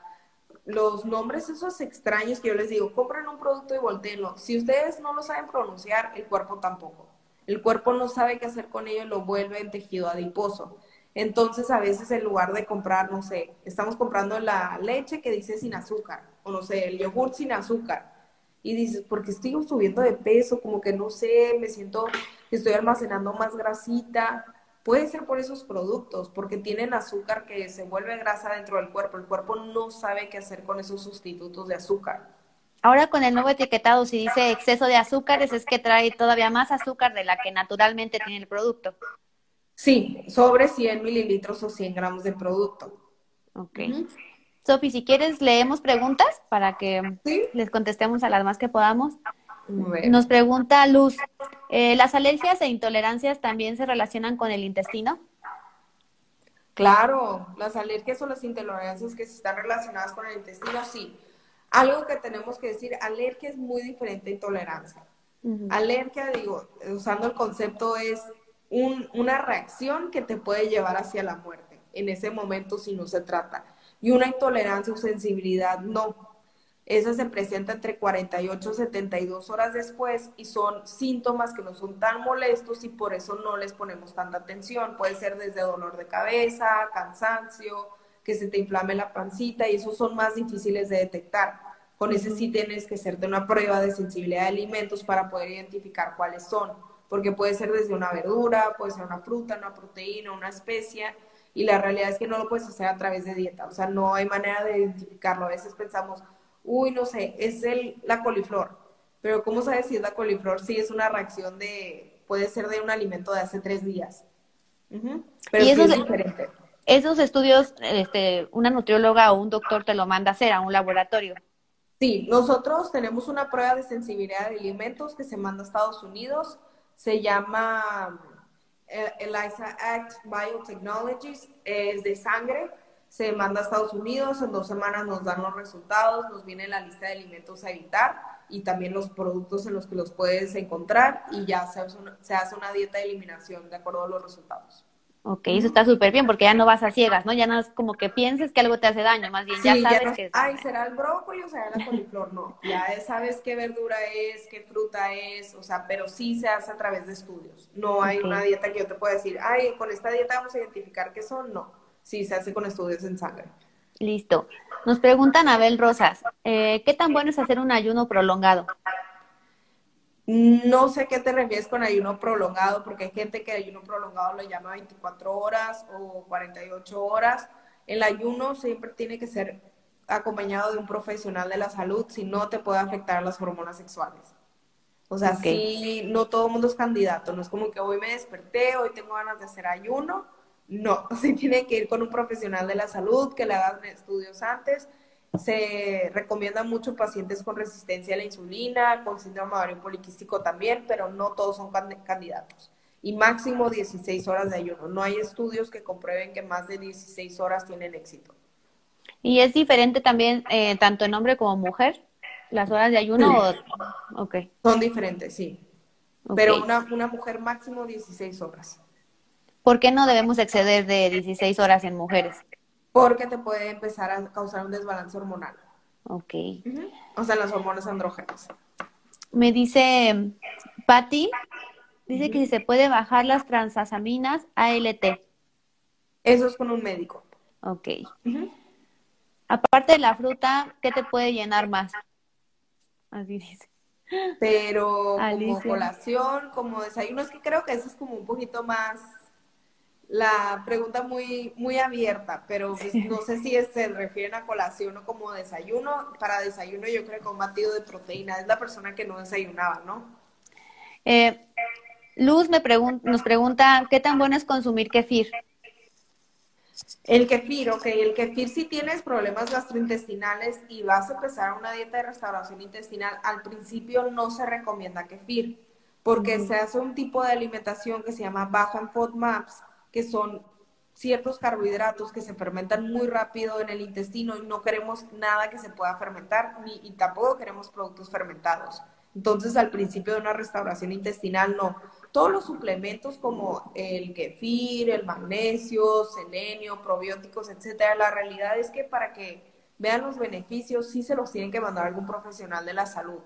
los nombres esos extraños que yo les digo, compren un producto y volteenlo. Si ustedes no lo saben pronunciar, el cuerpo tampoco. El cuerpo no sabe qué hacer con ello y lo vuelve en tejido adiposo. Entonces, a veces en lugar de comprar, no sé, estamos comprando la leche que dice sin azúcar, o no sé, el yogur sin azúcar y dices, porque estoy subiendo de peso, como que no sé, me siento estoy almacenando más grasita. Puede ser por esos productos, porque tienen azúcar que se vuelve grasa dentro del cuerpo. El cuerpo no sabe qué hacer con esos sustitutos de azúcar. Ahora con el nuevo etiquetado, si dice exceso de azúcares, es que trae todavía más azúcar de la que naturalmente tiene el producto. Sí, sobre 100 mililitros o 100 gramos de producto. Ok. Sofi, si quieres, leemos preguntas para que les contestemos a las más que podamos. Nos pregunta Luz, eh, ¿las alergias e intolerancias también se relacionan con el intestino? Claro, las alergias o las intolerancias que están relacionadas con el intestino, sí. Algo que tenemos que decir, alergia es muy diferente a intolerancia. Alergia, digo, usando el concepto, es una reacción que te puede llevar hacia la muerte en ese momento si no se trata y una intolerancia o sensibilidad no. Esa se presenta entre 48 y 72 horas después y son síntomas que no son tan molestos y por eso no les ponemos tanta atención. Puede ser desde dolor de cabeza, cansancio, que se te inflame la pancita y esos son más difíciles de detectar. Con ese sí tienes que hacerte una prueba de sensibilidad de alimentos para poder identificar cuáles son, porque puede ser desde una verdura, puede ser una fruta, una proteína, una especia, y la realidad es que no lo puedes hacer a través de dieta, o sea, no hay manera de identificarlo. A veces pensamos, uy, no sé, es el, la coliflor. Pero ¿cómo sabes si es la coliflor? Sí, es una reacción de, puede ser de un alimento de hace tres días. Pero ¿Y es diferente. Esos estudios, este, una nutrióloga o un doctor te lo manda a hacer a un laboratorio. Sí, nosotros tenemos una prueba de sensibilidad de alimentos que se manda a Estados Unidos. Se llama eh, ELISA Act Biotechnologies, es de sangre se manda a Estados Unidos, en dos semanas nos dan los resultados, nos viene la lista de alimentos a evitar y también los productos en los que los puedes encontrar y ya se hace una, se hace una dieta de eliminación de acuerdo a los resultados. Ok, eso está súper bien porque ya no vas a ciegas, ¿no? Ya no es como que pienses que algo te hace daño, más bien ya sabes que... Ay, ¿será el brócoli o será la coliflor? No, ya sabes qué verdura es, qué fruta es, o sea, pero sí se hace a través de estudios. No hay una dieta que yo te pueda decir, ay, con esta dieta vamos a identificar qué son, no Sí, se hace con estudios en sangre. Listo. Nos pregunta Abel Rosas, eh, ¿qué tan bueno es hacer un ayuno prolongado? No sé qué te refieres con ayuno prolongado, porque hay gente que ayuno prolongado lo llama 24 horas o 48 horas. El ayuno siempre tiene que ser acompañado de un profesional de la salud, si no te puede afectar las hormonas sexuales. O sea, si no todo el mundo es candidato, no es como que hoy me desperté, hoy tengo ganas de hacer ayuno, no, <laughs> sí tiene que ir con un profesional de la salud que le hagan estudios antes. Se recomienda mucho pacientes con resistencia a la insulina, con síndrome ovario poliquístico también, pero no todos son candidatos. Y máximo 16 horas de ayuno. No hay estudios que comprueben que más de 16 horas tienen éxito. ¿Y es diferente también eh, tanto en hombre como mujer? ¿Las horas de ayuno? Okay. Son diferentes, sí. Pero una, una mujer máximo 16 horas. ¿Por qué no debemos exceder de 16 horas en mujeres? Porque te puede empezar a causar un desbalance hormonal. Ok. O sea, las hormonas andrógenas. Me dice Patti, dice que si se puede bajar las transasaminas ALT. Eso es con un médico. Ok. Aparte de la fruta, ¿qué te puede llenar más? Así dice. Pero como colación, como desayuno, es que creo que eso es como un poquito más la pregunta muy, muy abierta, pero pues, no sé si se refieren a colación o como desayuno. Para desayuno yo creo que un batido de proteína es la persona que no desayunaba, ¿no? Eh, Luz me nos pregunta, ¿qué tan bueno es consumir kefir? El kefir, ok, el kefir si tienes problemas gastrointestinales y vas a empezar una dieta de restauración intestinal, al principio no se recomienda kefir, porque se hace un tipo de alimentación que se llama baja en FODMAPs, que son ciertos carbohidratos que se fermentan muy rápido en el intestino y no queremos nada que se pueda fermentar ni, tampoco queremos productos fermentados. Entonces, al principio de una restauración intestinal, no. Todos los suplementos como el kefir, el magnesio, selenio, probióticos, etcétera, la realidad es que para que vean los beneficios, sí se los tienen que mandar algún profesional de la salud.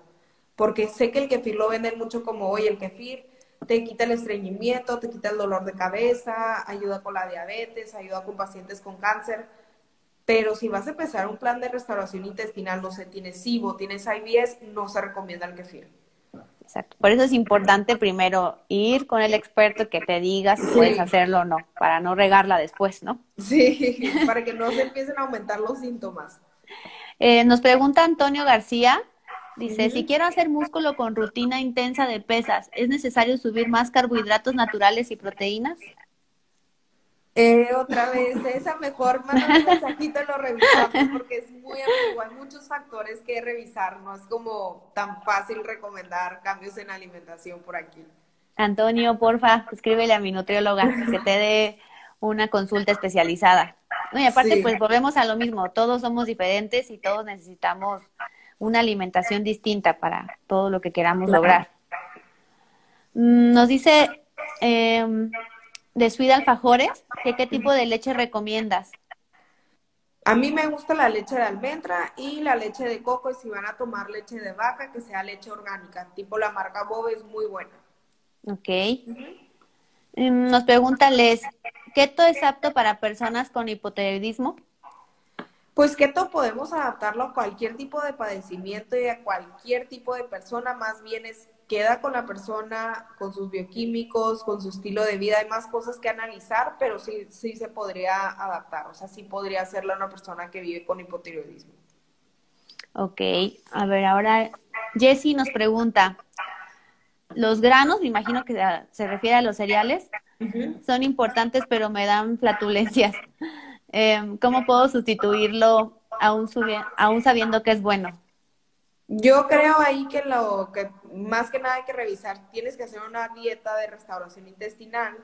Porque sé que el kefir lo venden mucho como, oye, el kefir te quita el estreñimiento, te quita el dolor de cabeza, ayuda con la diabetes, ayuda con pacientes con cáncer. Pero si vas a empezar un plan de restauración intestinal, no sé, tienes SIBO, tienes IBS, no se recomienda el kefir. Exacto. Por eso es importante primero ir con el experto que te diga si puedes hacerlo o no, para no regarla después, ¿no? Sí, <laughs> para que no se empiecen a aumentar los síntomas. Eh, nos pregunta Antonio García, Dice, si quiero hacer músculo con rutina intensa de pesas, ¿es necesario subir más carbohidratos naturales y proteínas? Eh, otra vez, esa mejor manda un mensajito lo revisamos <laughs> porque es muy ambiguo. Hay muchos factores que revisar, no es como tan fácil recomendar cambios en alimentación por aquí. Antonio, porfa, escríbele a mi nutrióloga que te dé una consulta especializada. No, y aparte, pues volvemos a lo mismo, todos somos diferentes y todos necesitamos una alimentación distinta para todo lo que queramos lograr. Mm, nos dice eh, de Suida Alfajores, ¿qué tipo de leche recomiendas? A mí me gusta la leche de almendra y la leche de coco y si van a tomar leche de vaca, que sea leche orgánica, tipo la marca Bob es muy buena. Ok. Em, nos pregunta Les, ¿keto es apto para personas con hipotiroidismo? Pues keto podemos adaptarlo a cualquier tipo de padecimiento y a cualquier tipo de persona, más bien es queda con la persona, con sus bioquímicos, con su estilo de vida, hay más cosas que analizar, pero sí, sí se podría adaptar, o sea, sí podría hacerlo a una persona que vive con hipotiroidismo. Ok, a ver, ahora Jessie nos pregunta, los granos, me imagino que se refiere a los cereales, son importantes, pero me dan flatulencias. Em, ¿Cómo puedo sustituirlo aún, aún sabiendo que es bueno? Yo creo ahí que lo que más que nada hay que revisar, tienes que hacer una dieta de restauración intestinal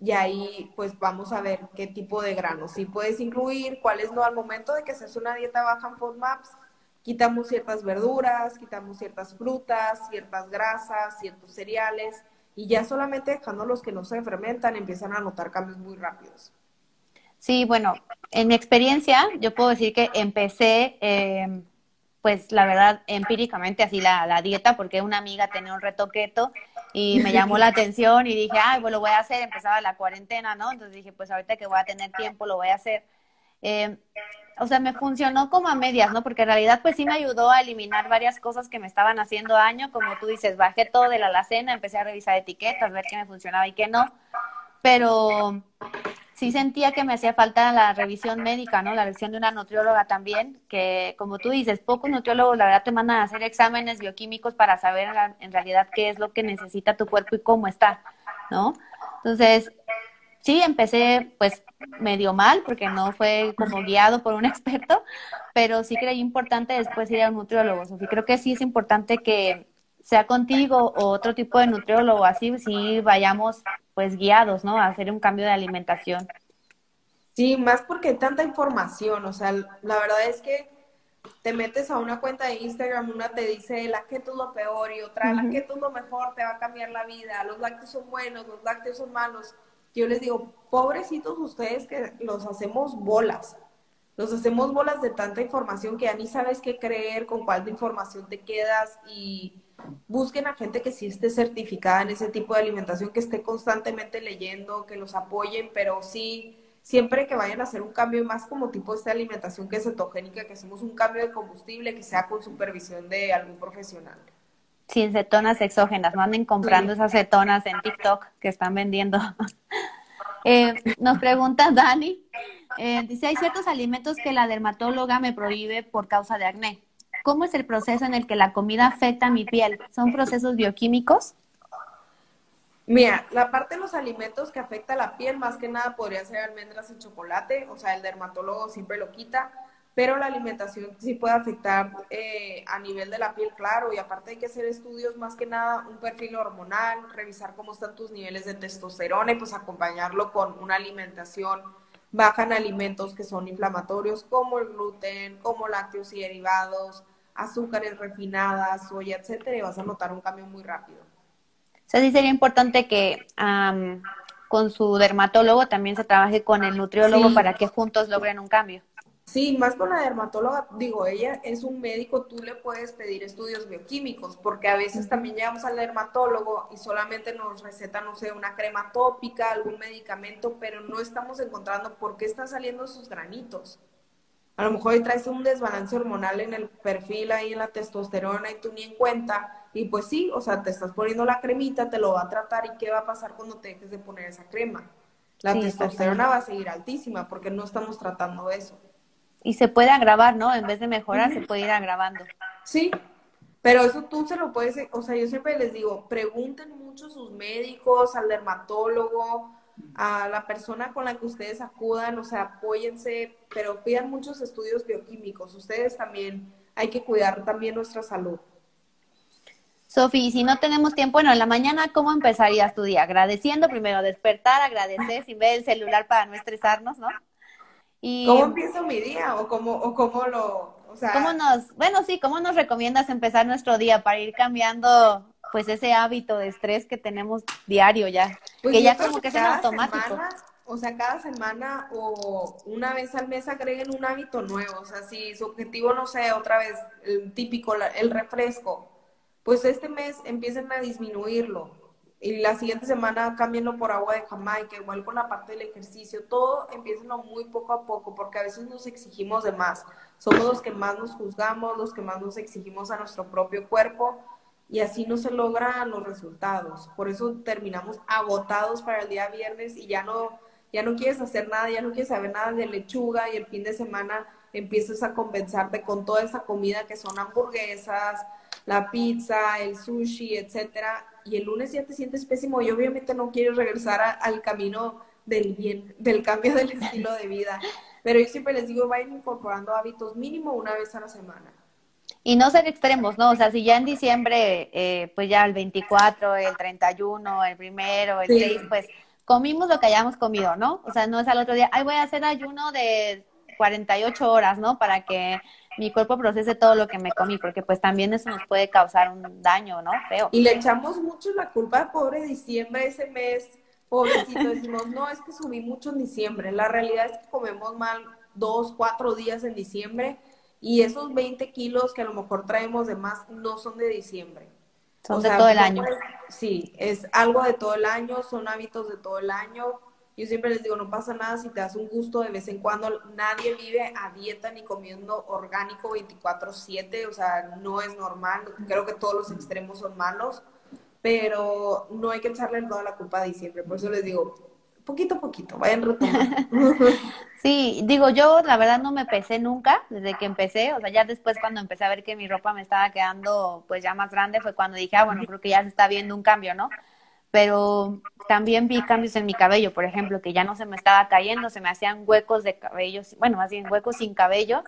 y ahí pues vamos a ver qué tipo de granos. Si puedes incluir, cuáles no. Al momento de que se hace una dieta baja en FODMAPs, quitamos ciertas verduras, quitamos ciertas frutas, ciertas grasas, ciertos cereales y ya solamente dejando los que no se fermentan empiezan a notar cambios muy rápidos. Sí, bueno, en mi experiencia yo puedo decir que empecé, eh, pues la verdad, empíricamente así la, la, dieta, porque una amiga tenía un reto keto y me llamó la <laughs> atención y dije, ay, pues lo voy a hacer, empezaba la cuarentena, ¿no? Entonces dije, pues ahorita que voy a tener tiempo lo voy a hacer. Eh, o sea, me funcionó como a medias, ¿no? Porque en realidad pues sí me ayudó a eliminar varias cosas que me estaban haciendo daño, como tú dices, bajé todo de la alacena, empecé a revisar etiquetas, ver qué me funcionaba y qué no, pero sí sentía que me hacía falta la revisión médica, ¿no? La revisión de una nutrióloga también, que como tú dices, pocos nutriólogos la verdad te mandan a hacer exámenes bioquímicos para saber en realidad qué es lo que necesita tu cuerpo y cómo está, ¿no? Entonces, sí, empecé pues medio mal porque no fue como guiado por un <laughs> experto, pero sí creí importante después ir a un nutriólogo. O creo que sí es importante que sea contigo o otro tipo de nutriólogo, así sí vayamos pues guiados, ¿no? A hacer un cambio de alimentación. Sí, más porque hay tanta información, o sea, la verdad es que te metes a una cuenta de Instagram, una te dice la keto es lo peor y otra la keto es lo mejor, te va a cambiar la vida, los lácteos son buenos, los lácteos son malos yo les digo, pobrecitos ustedes que los hacemos bolas. Los hacemos bolas de tanta información que ya ni sabes qué creer, con cuál de información te quedas y busquen a gente que sí esté certificada en ese tipo de alimentación, que esté constantemente leyendo, que los apoyen, pero sí, siempre que vayan a hacer un cambio más como tipo esta alimentación que es cetogénica, que hacemos un cambio de combustible, que sea con supervisión de algún profesional. Sin cetonas exógenas, manden comprando esas cetonas en TikTok que están vendiendo. <laughs> Eh, nos pregunta Dani, eh, dice, hay ciertos alimentos que la dermatóloga me prohíbe por causa de acné. ¿Cómo es el proceso en el que la comida afecta a mi piel? ¿Son procesos bioquímicos? Mira, la parte de los alimentos que afecta a la piel, más que nada podría ser almendras y chocolate, o sea, el dermatólogo siempre lo quita, pero la alimentación sí puede afectar eh, a nivel de la piel, claro, y aparte hay que hacer estudios, más que nada un perfil hormonal, revisar cómo están tus niveles de testosterona y pues acompañarlo con una alimentación baja en alimentos que son inflamatorios como el gluten, como lácteos y derivados, azúcares refinadas, soya, etcétera, y vas a notar un cambio muy rápido. O sea, sí sería importante que con su dermatólogo también se trabaje con el nutriólogo para que juntos logren un cambio. Sí, más con la dermatóloga, digo, ella es un médico, tú le puedes pedir estudios bioquímicos, porque a veces también llegamos al dermatólogo y solamente nos receta, no sé, una crema tópica, algún medicamento, pero no estamos encontrando por qué están saliendo sus granitos. A lo mejor traes un desbalance hormonal en el perfil ahí en la testosterona y tú ni en cuenta. Y pues sí, o sea, te estás poniendo la cremita, te lo va a tratar y qué va a pasar cuando te dejes de poner esa crema. La testosterona va a seguir altísima porque no estamos tratando eso. Y se puede agravar, ¿no? En vez de mejorar, se puede ir agravando. Sí, pero eso tú se lo puedes, o sea, yo siempre les digo, pregunten mucho a sus médicos, al dermatólogo, a la persona con la que ustedes acudan, o sea, apóyense, pero pidan muchos estudios bioquímicos. Ustedes también, hay que cuidar también nuestra salud. Sofi, si no tenemos tiempo, bueno, en la mañana, ¿cómo empezarías tu día? Agradeciendo primero, despertar, agradecer sin ver el celular para no estresarnos, ¿no? ¿Cómo empiezo mi día o cómo, o cómo lo, o sea... ¿Cómo nos, bueno, sí, ¿cómo nos recomiendas empezar nuestro día para ir cambiando pues ese hábito de estrés que tenemos diario ya? Pues que ya como que es en automático. o sea, cada semana o una vez al mes agreguen un hábito nuevo. O sea, si su objetivo, no sé, otra vez, el típico, el refresco, pues este mes empiecen a disminuirlo. Y la siguiente semana cámbienlo por agua de Jamaica, igual con la parte del ejercicio, todo empiecen muy poco a poco, porque a veces nos exigimos de más. Somos los que más nos juzgamos, los que más nos exigimos a nuestro propio cuerpo, y así no se logran los resultados. Por eso terminamos agotados para el día viernes y ya no ya no quieres hacer nada, ya no quieres saber nada de lechuga y el fin de semana empiezas a compensarte con toda esa comida que son hamburguesas, la pizza, el sushi, etcétera, y el lunes ya te sientes pésimo y obviamente no quieres regresar al camino del bien, del cambio del estilo de vida. Pero yo siempre les digo, vayan incorporando hábitos mínimo una vez a la semana. Y no ser extremos, ¿no? O sea, si ya en diciembre, eh, pues ya el 24, el 31, el primero, el 6, pues comimos lo que hayamos comido, ¿no? O sea, no es al otro día, ay, voy a hacer ayuno de 48 horas, ¿no? Para que mi cuerpo procese todo lo que me comí, porque pues también eso nos puede causar un daño, ¿no? Feo. Y le echamos mucho la culpa pobre diciembre, ese mes, pobrecito, decimos, no, es que subí mucho en diciembre. La realidad es que comemos mal dos, cuatro días en diciembre y esos 20 kilos que a lo mejor traemos de más no son de diciembre. Son de todo el año. sí, es algo de todo el año, son hábitos de todo el año. Yo siempre les digo, no pasa nada si te das un gusto de vez en cuando. Nadie vive a dieta ni comiendo orgánico 24/7, o sea, no es normal. Creo que todos los extremos son malos, pero no hay que echarle toda la culpa a diciembre. Por eso les digo, poquito a poquito, vayan retomando. <laughs> Sí, digo, yo la verdad no me pesé nunca desde que empecé, o sea, ya después cuando empecé a ver que mi ropa me estaba quedando pues ya más grande fue cuando dije, ah, bueno, creo que ya se está viendo un cambio, ¿no? Pero también vi cambios en mi cabello, por ejemplo, que ya no se me estaba cayendo, se me hacían huecos de cabello, bueno, más bien huecos sin cabello,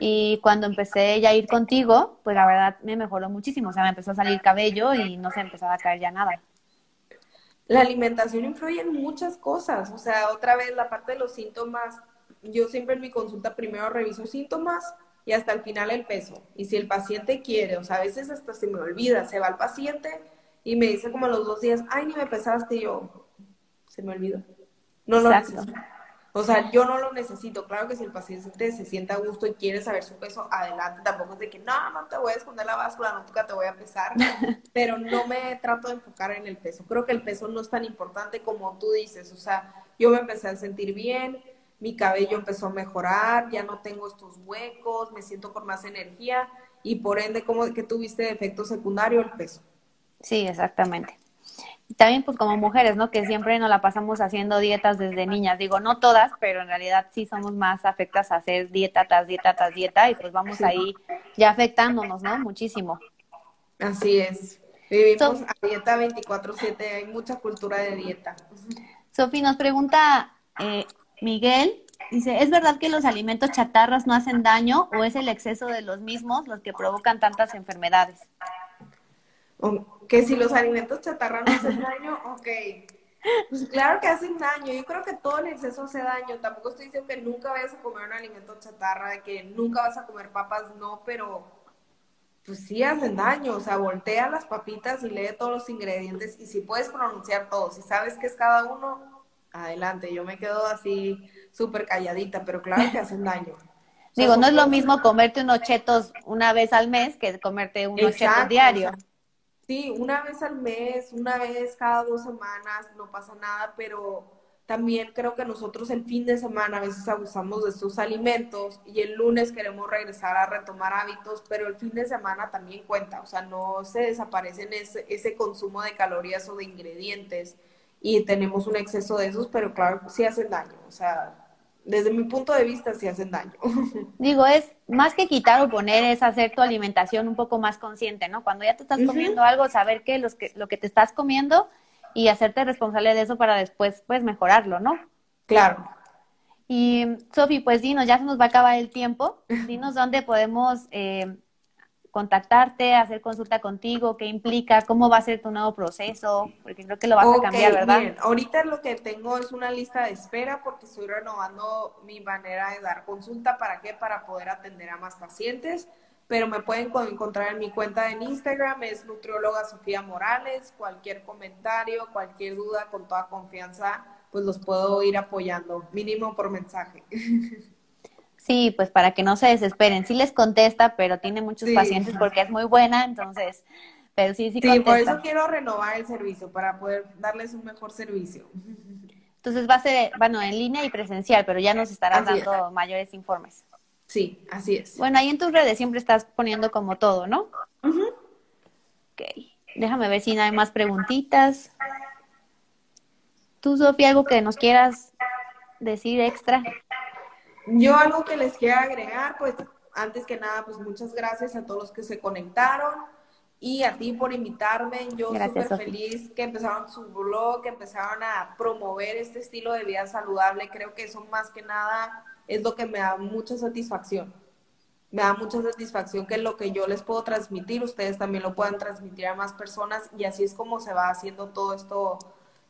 y cuando empecé ya a ir contigo, pues la verdad me mejoró muchísimo, o sea, me empezó a salir cabello y no se empezaba a caer ya nada la alimentación influye en muchas cosas. O sea, otra vez la parte de los síntomas, yo siempre en mi consulta primero reviso síntomas y hasta el final el peso. Y si el paciente quiere, o sea, a veces hasta se me olvida, se va el paciente y me dice como a los dos días, ay, ni me pesaste, y yo, se me olvidó. No lo Exacto. O sea, yo no lo necesito. Claro que si el paciente se sienta a gusto y quiere saber su peso, adelante. Tampoco es de que, no, no te voy a esconder la báscula, nunca te voy a pesar. <laughs> Pero no me trato de enfocar en el peso. Creo que el peso no es tan importante como tú dices. O sea, yo me empecé a sentir bien, mi cabello empezó a mejorar, ya no tengo estos huecos, me siento con más energía y por ende, como que tuviste efecto secundario el peso. Sí, exactamente también pues como mujeres, ¿no? Que siempre nos la pasamos haciendo dietas desde niñas. Digo, no todas, pero en realidad sí somos más afectas a hacer dieta tras dieta tras dieta y pues vamos ahí ya afectándonos, ¿no? Muchísimo. Así es. Vivimos a dieta 24/7, hay mucha cultura de dieta. Sofi nos pregunta eh, Miguel, dice, ¿es verdad que los alimentos chatarras no hacen daño o es el exceso de los mismos los que provocan tantas enfermedades? Que si los alimentos chatarra no hacen daño, ok. Pues claro que hacen daño. Yo creo que todo el exceso hace daño. Tampoco estoy diciendo que nunca vayas a comer un alimento chatarra, que nunca vas a comer papas, no, pero pues sí hacen daño. O sea, voltea las papitas y lee todos los ingredientes. Y si puedes pronunciar todos, si sabes qué es cada uno, adelante. Yo me quedo así súper calladita, pero claro que hacen daño. Digo, no es lo mismo comerte unos chetos una vez al mes que comerte unos chetos diario. Sí, una vez al mes, una vez cada dos semanas, no pasa nada, pero también creo que nosotros el fin de semana a veces abusamos de estos alimentos y el lunes queremos regresar a retomar hábitos, pero el fin de semana también cuenta, o sea, no se desaparecen ese, ese consumo de calorías o de ingredientes y tenemos un exceso de esos, pero claro, sí hacen daño, o sea, desde mi punto de vista sí hacen daño. <laughs> Digo, es más que quitar o poner, es hacer tu alimentación un poco más consciente, ¿no? Cuando ya te estás comiendo algo, saber que, los que lo que te estás comiendo y hacerte responsable de eso para después, pues, mejorarlo, ¿no? Claro. Y, Sofi, pues dinos, ya se nos va a acabar el tiempo. <laughs> Dinos dónde podemos eh, contactarte, hacer consulta contigo, qué implica, cómo va a ser tu nuevo proceso, porque creo que lo vas a cambiar, ¿verdad? Bien. Ahorita lo que tengo es una lista de espera porque estoy renovando mi manera de dar consulta, ¿para qué? Para poder atender a más pacientes, pero me pueden encontrar en mi cuenta en Instagram, es nutrióloga Sofía Morales, cualquier comentario, cualquier duda, con toda confianza pues los puedo ir apoyando, mínimo por mensaje. <laughs> Sí, pues para que no se desesperen. Sí les contesta, pero tiene muchos pacientes porque es muy buena, entonces, pero sí, sí, sí por eso quiero renovar el servicio, para poder darles un mejor servicio. Entonces va a ser, bueno, en línea y presencial, pero ya nos estarás dando mayores informes. Sí, así es. Bueno, ahí en tus redes siempre estás poniendo como todo, ¿no? Ok. Déjame ver si hay más preguntitas. Tú, Sofía, algo que nos quieras decir extra. Yo algo que les quiero agregar, pues antes que nada, pues muchas gracias a todos los que se conectaron y a ti por invitarme. Yo súper feliz que empezaron su blog, que empezaron a promover este estilo de vida saludable. Creo que eso más que nada es lo que me da mucha satisfacción. Me da mucha satisfacción que lo que yo les puedo transmitir, ustedes también lo puedan transmitir a más personas y así es como se va haciendo todo esto,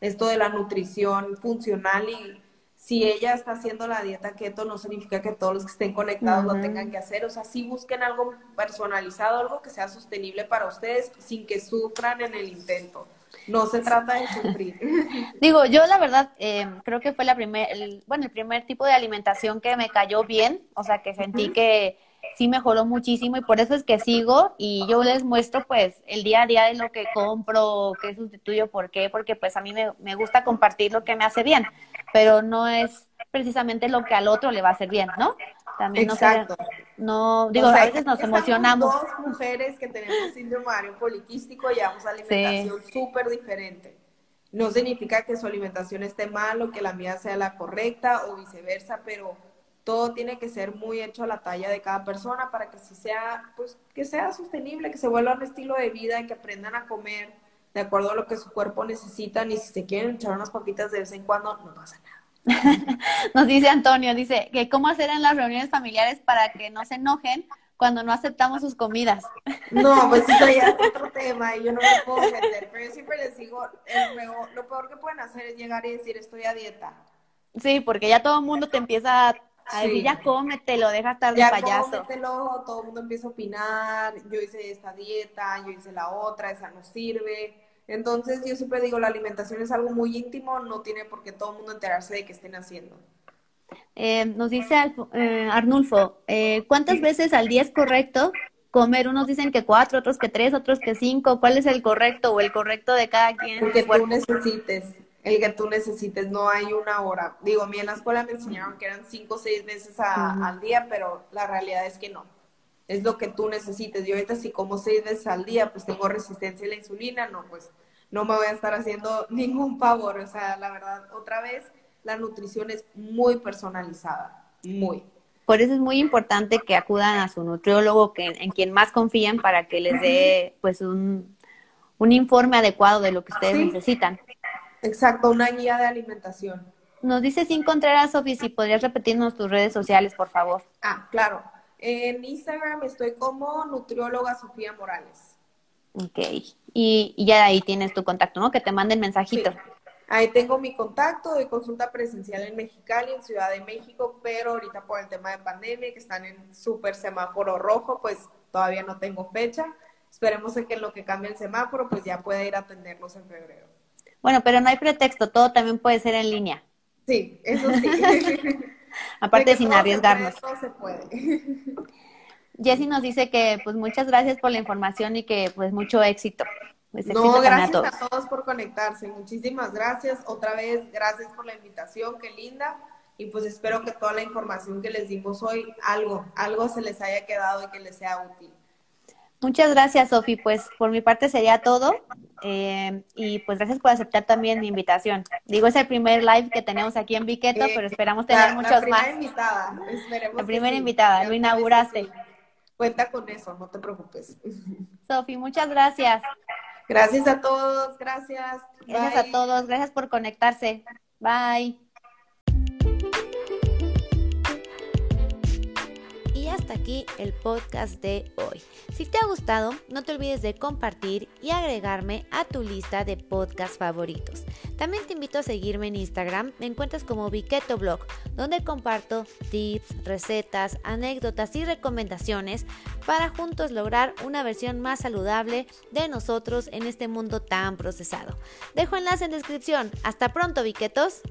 esto de la nutrición funcional y si ella está haciendo la dieta keto, no significa que todos los que estén conectados lo tengan que hacer. O sea, sí busquen algo personalizado, algo que sea sostenible para ustedes sin que sufran en el intento. No se trata de sufrir. <laughs> Digo, yo la verdad eh, creo que fue la primer, bueno, el primer tipo de alimentación que me cayó bien, o sea, que sentí que sí mejoró muchísimo y por eso es que sigo y yo les muestro pues el día a día de lo que compro, qué sustituyo, por qué, porque pues a mí me, me gusta compartir lo que me hace bien pero no es precisamente lo que al otro le va a hacer bien, ¿no? También Exacto. no, digo, a veces nos emocionamos. Dos mujeres que tenemos síndrome ovario poliquístico llevamos alimentación súper diferente. No significa que su alimentación esté mal o que la mía sea la correcta o viceversa, pero todo tiene que ser muy hecho a la talla de cada persona para que si sea, pues, que sea sostenible, que se vuelva un estilo de vida y que aprendan a comer de acuerdo a lo que su cuerpo necesita, y si se quieren echar unas papitas de vez en cuando, no pasa nada. <laughs> Nos dice Antonio, dice que cómo hacer en las reuniones familiares para que no se enojen cuando no aceptamos sus comidas. No, pues eso ya es <laughs> otro tema y yo no me puedo meter, pero yo siempre les digo, lo peor que pueden hacer es llegar y decir estoy a dieta. Sí, porque ya todo el mundo te empieza a decir, ya cómetelo, deja estar de ya payaso. Cómetelo, todo el mundo empieza a opinar, yo hice esta dieta, yo hice la otra, esa no sirve. Entonces yo siempre digo, la alimentación es algo muy íntimo, no tiene por qué todo el mundo enterarse de qué estén haciendo. Eh, nos dice eh, Arnulfo, eh, ¿cuántas veces al día es correcto comer? Unos dicen que cuatro, otros que tres, otros que cinco. ¿Cuál es el correcto o el correcto de cada quien? El que tú necesites, el que tú necesites, no hay una hora. Digo, a mí en la escuela me enseñaron que eran cinco o seis veces al día, pero la realidad es que no es lo que tú necesites. Yo ahorita si como seis veces al día, pues tengo resistencia a la insulina, no, pues no me voy a estar haciendo <laughs> ningún favor. O sea, la verdad, otra vez, la nutrición es muy personalizada, muy. Por eso es muy importante que acudan a su nutriólogo, que, en quien más confían, para que les dé pues un, informe adecuado de lo que ustedes necesitan. Exacto, una guía de alimentación. Nos dice Sin Contreras, Sofi, si podrías repetirnos tus redes sociales, por favor. Ah, claro. En Instagram estoy como nutrióloga Sofía Morales. Ok. Y, ya ahí tienes tu contacto, ¿no? Que te manden mensajito. Ahí tengo mi contacto de consulta presencial en Mexicali, en Ciudad de México, pero ahorita por el tema de pandemia, que están en súper semáforo rojo, pues todavía no tengo fecha. Esperemos que en lo que cambie el semáforo, pues ya pueda ir a atenderlos en febrero. Bueno, pero no hay pretexto, todo también puede ser en línea. Sí, eso sí. <laughs> Aparte sin arriesgarnos. se puede. <laughs> Jessy nos dice que pues muchas gracias por la información y que pues mucho éxito. Pues, no, gracias a todos. por conectarse. Muchísimas gracias. Otra vez, gracias por la invitación, qué linda. Y pues espero que toda la información que les dimos hoy, algo, algo se les haya quedado y que les sea útil. Muchas gracias, Sofi. Pues por mi parte sería todo. Eh, y pues gracias por aceptar también mi invitación. Digo, es el primer live que tenemos aquí en Viqueto, pero esperamos tener muchos más. La primera invitada, La primera invitada, lo inauguraste. Cuenta con eso, no te preocupes. <laughs> Sofi, muchas gracias. Gracias a todos, gracias. Gracias a todos, gracias por conectarse. Bye. Hasta aquí el podcast de hoy. Si te ha gustado, no te olvides de compartir y agregarme a tu lista de podcast favoritos. También te invito a seguirme en Instagram, me encuentras como Viqueto Blog, donde comparto tips, recetas, anécdotas y recomendaciones para juntos lograr una versión más saludable de nosotros en este mundo tan procesado. Dejo enlace en descripción. Hasta pronto, Viquetos.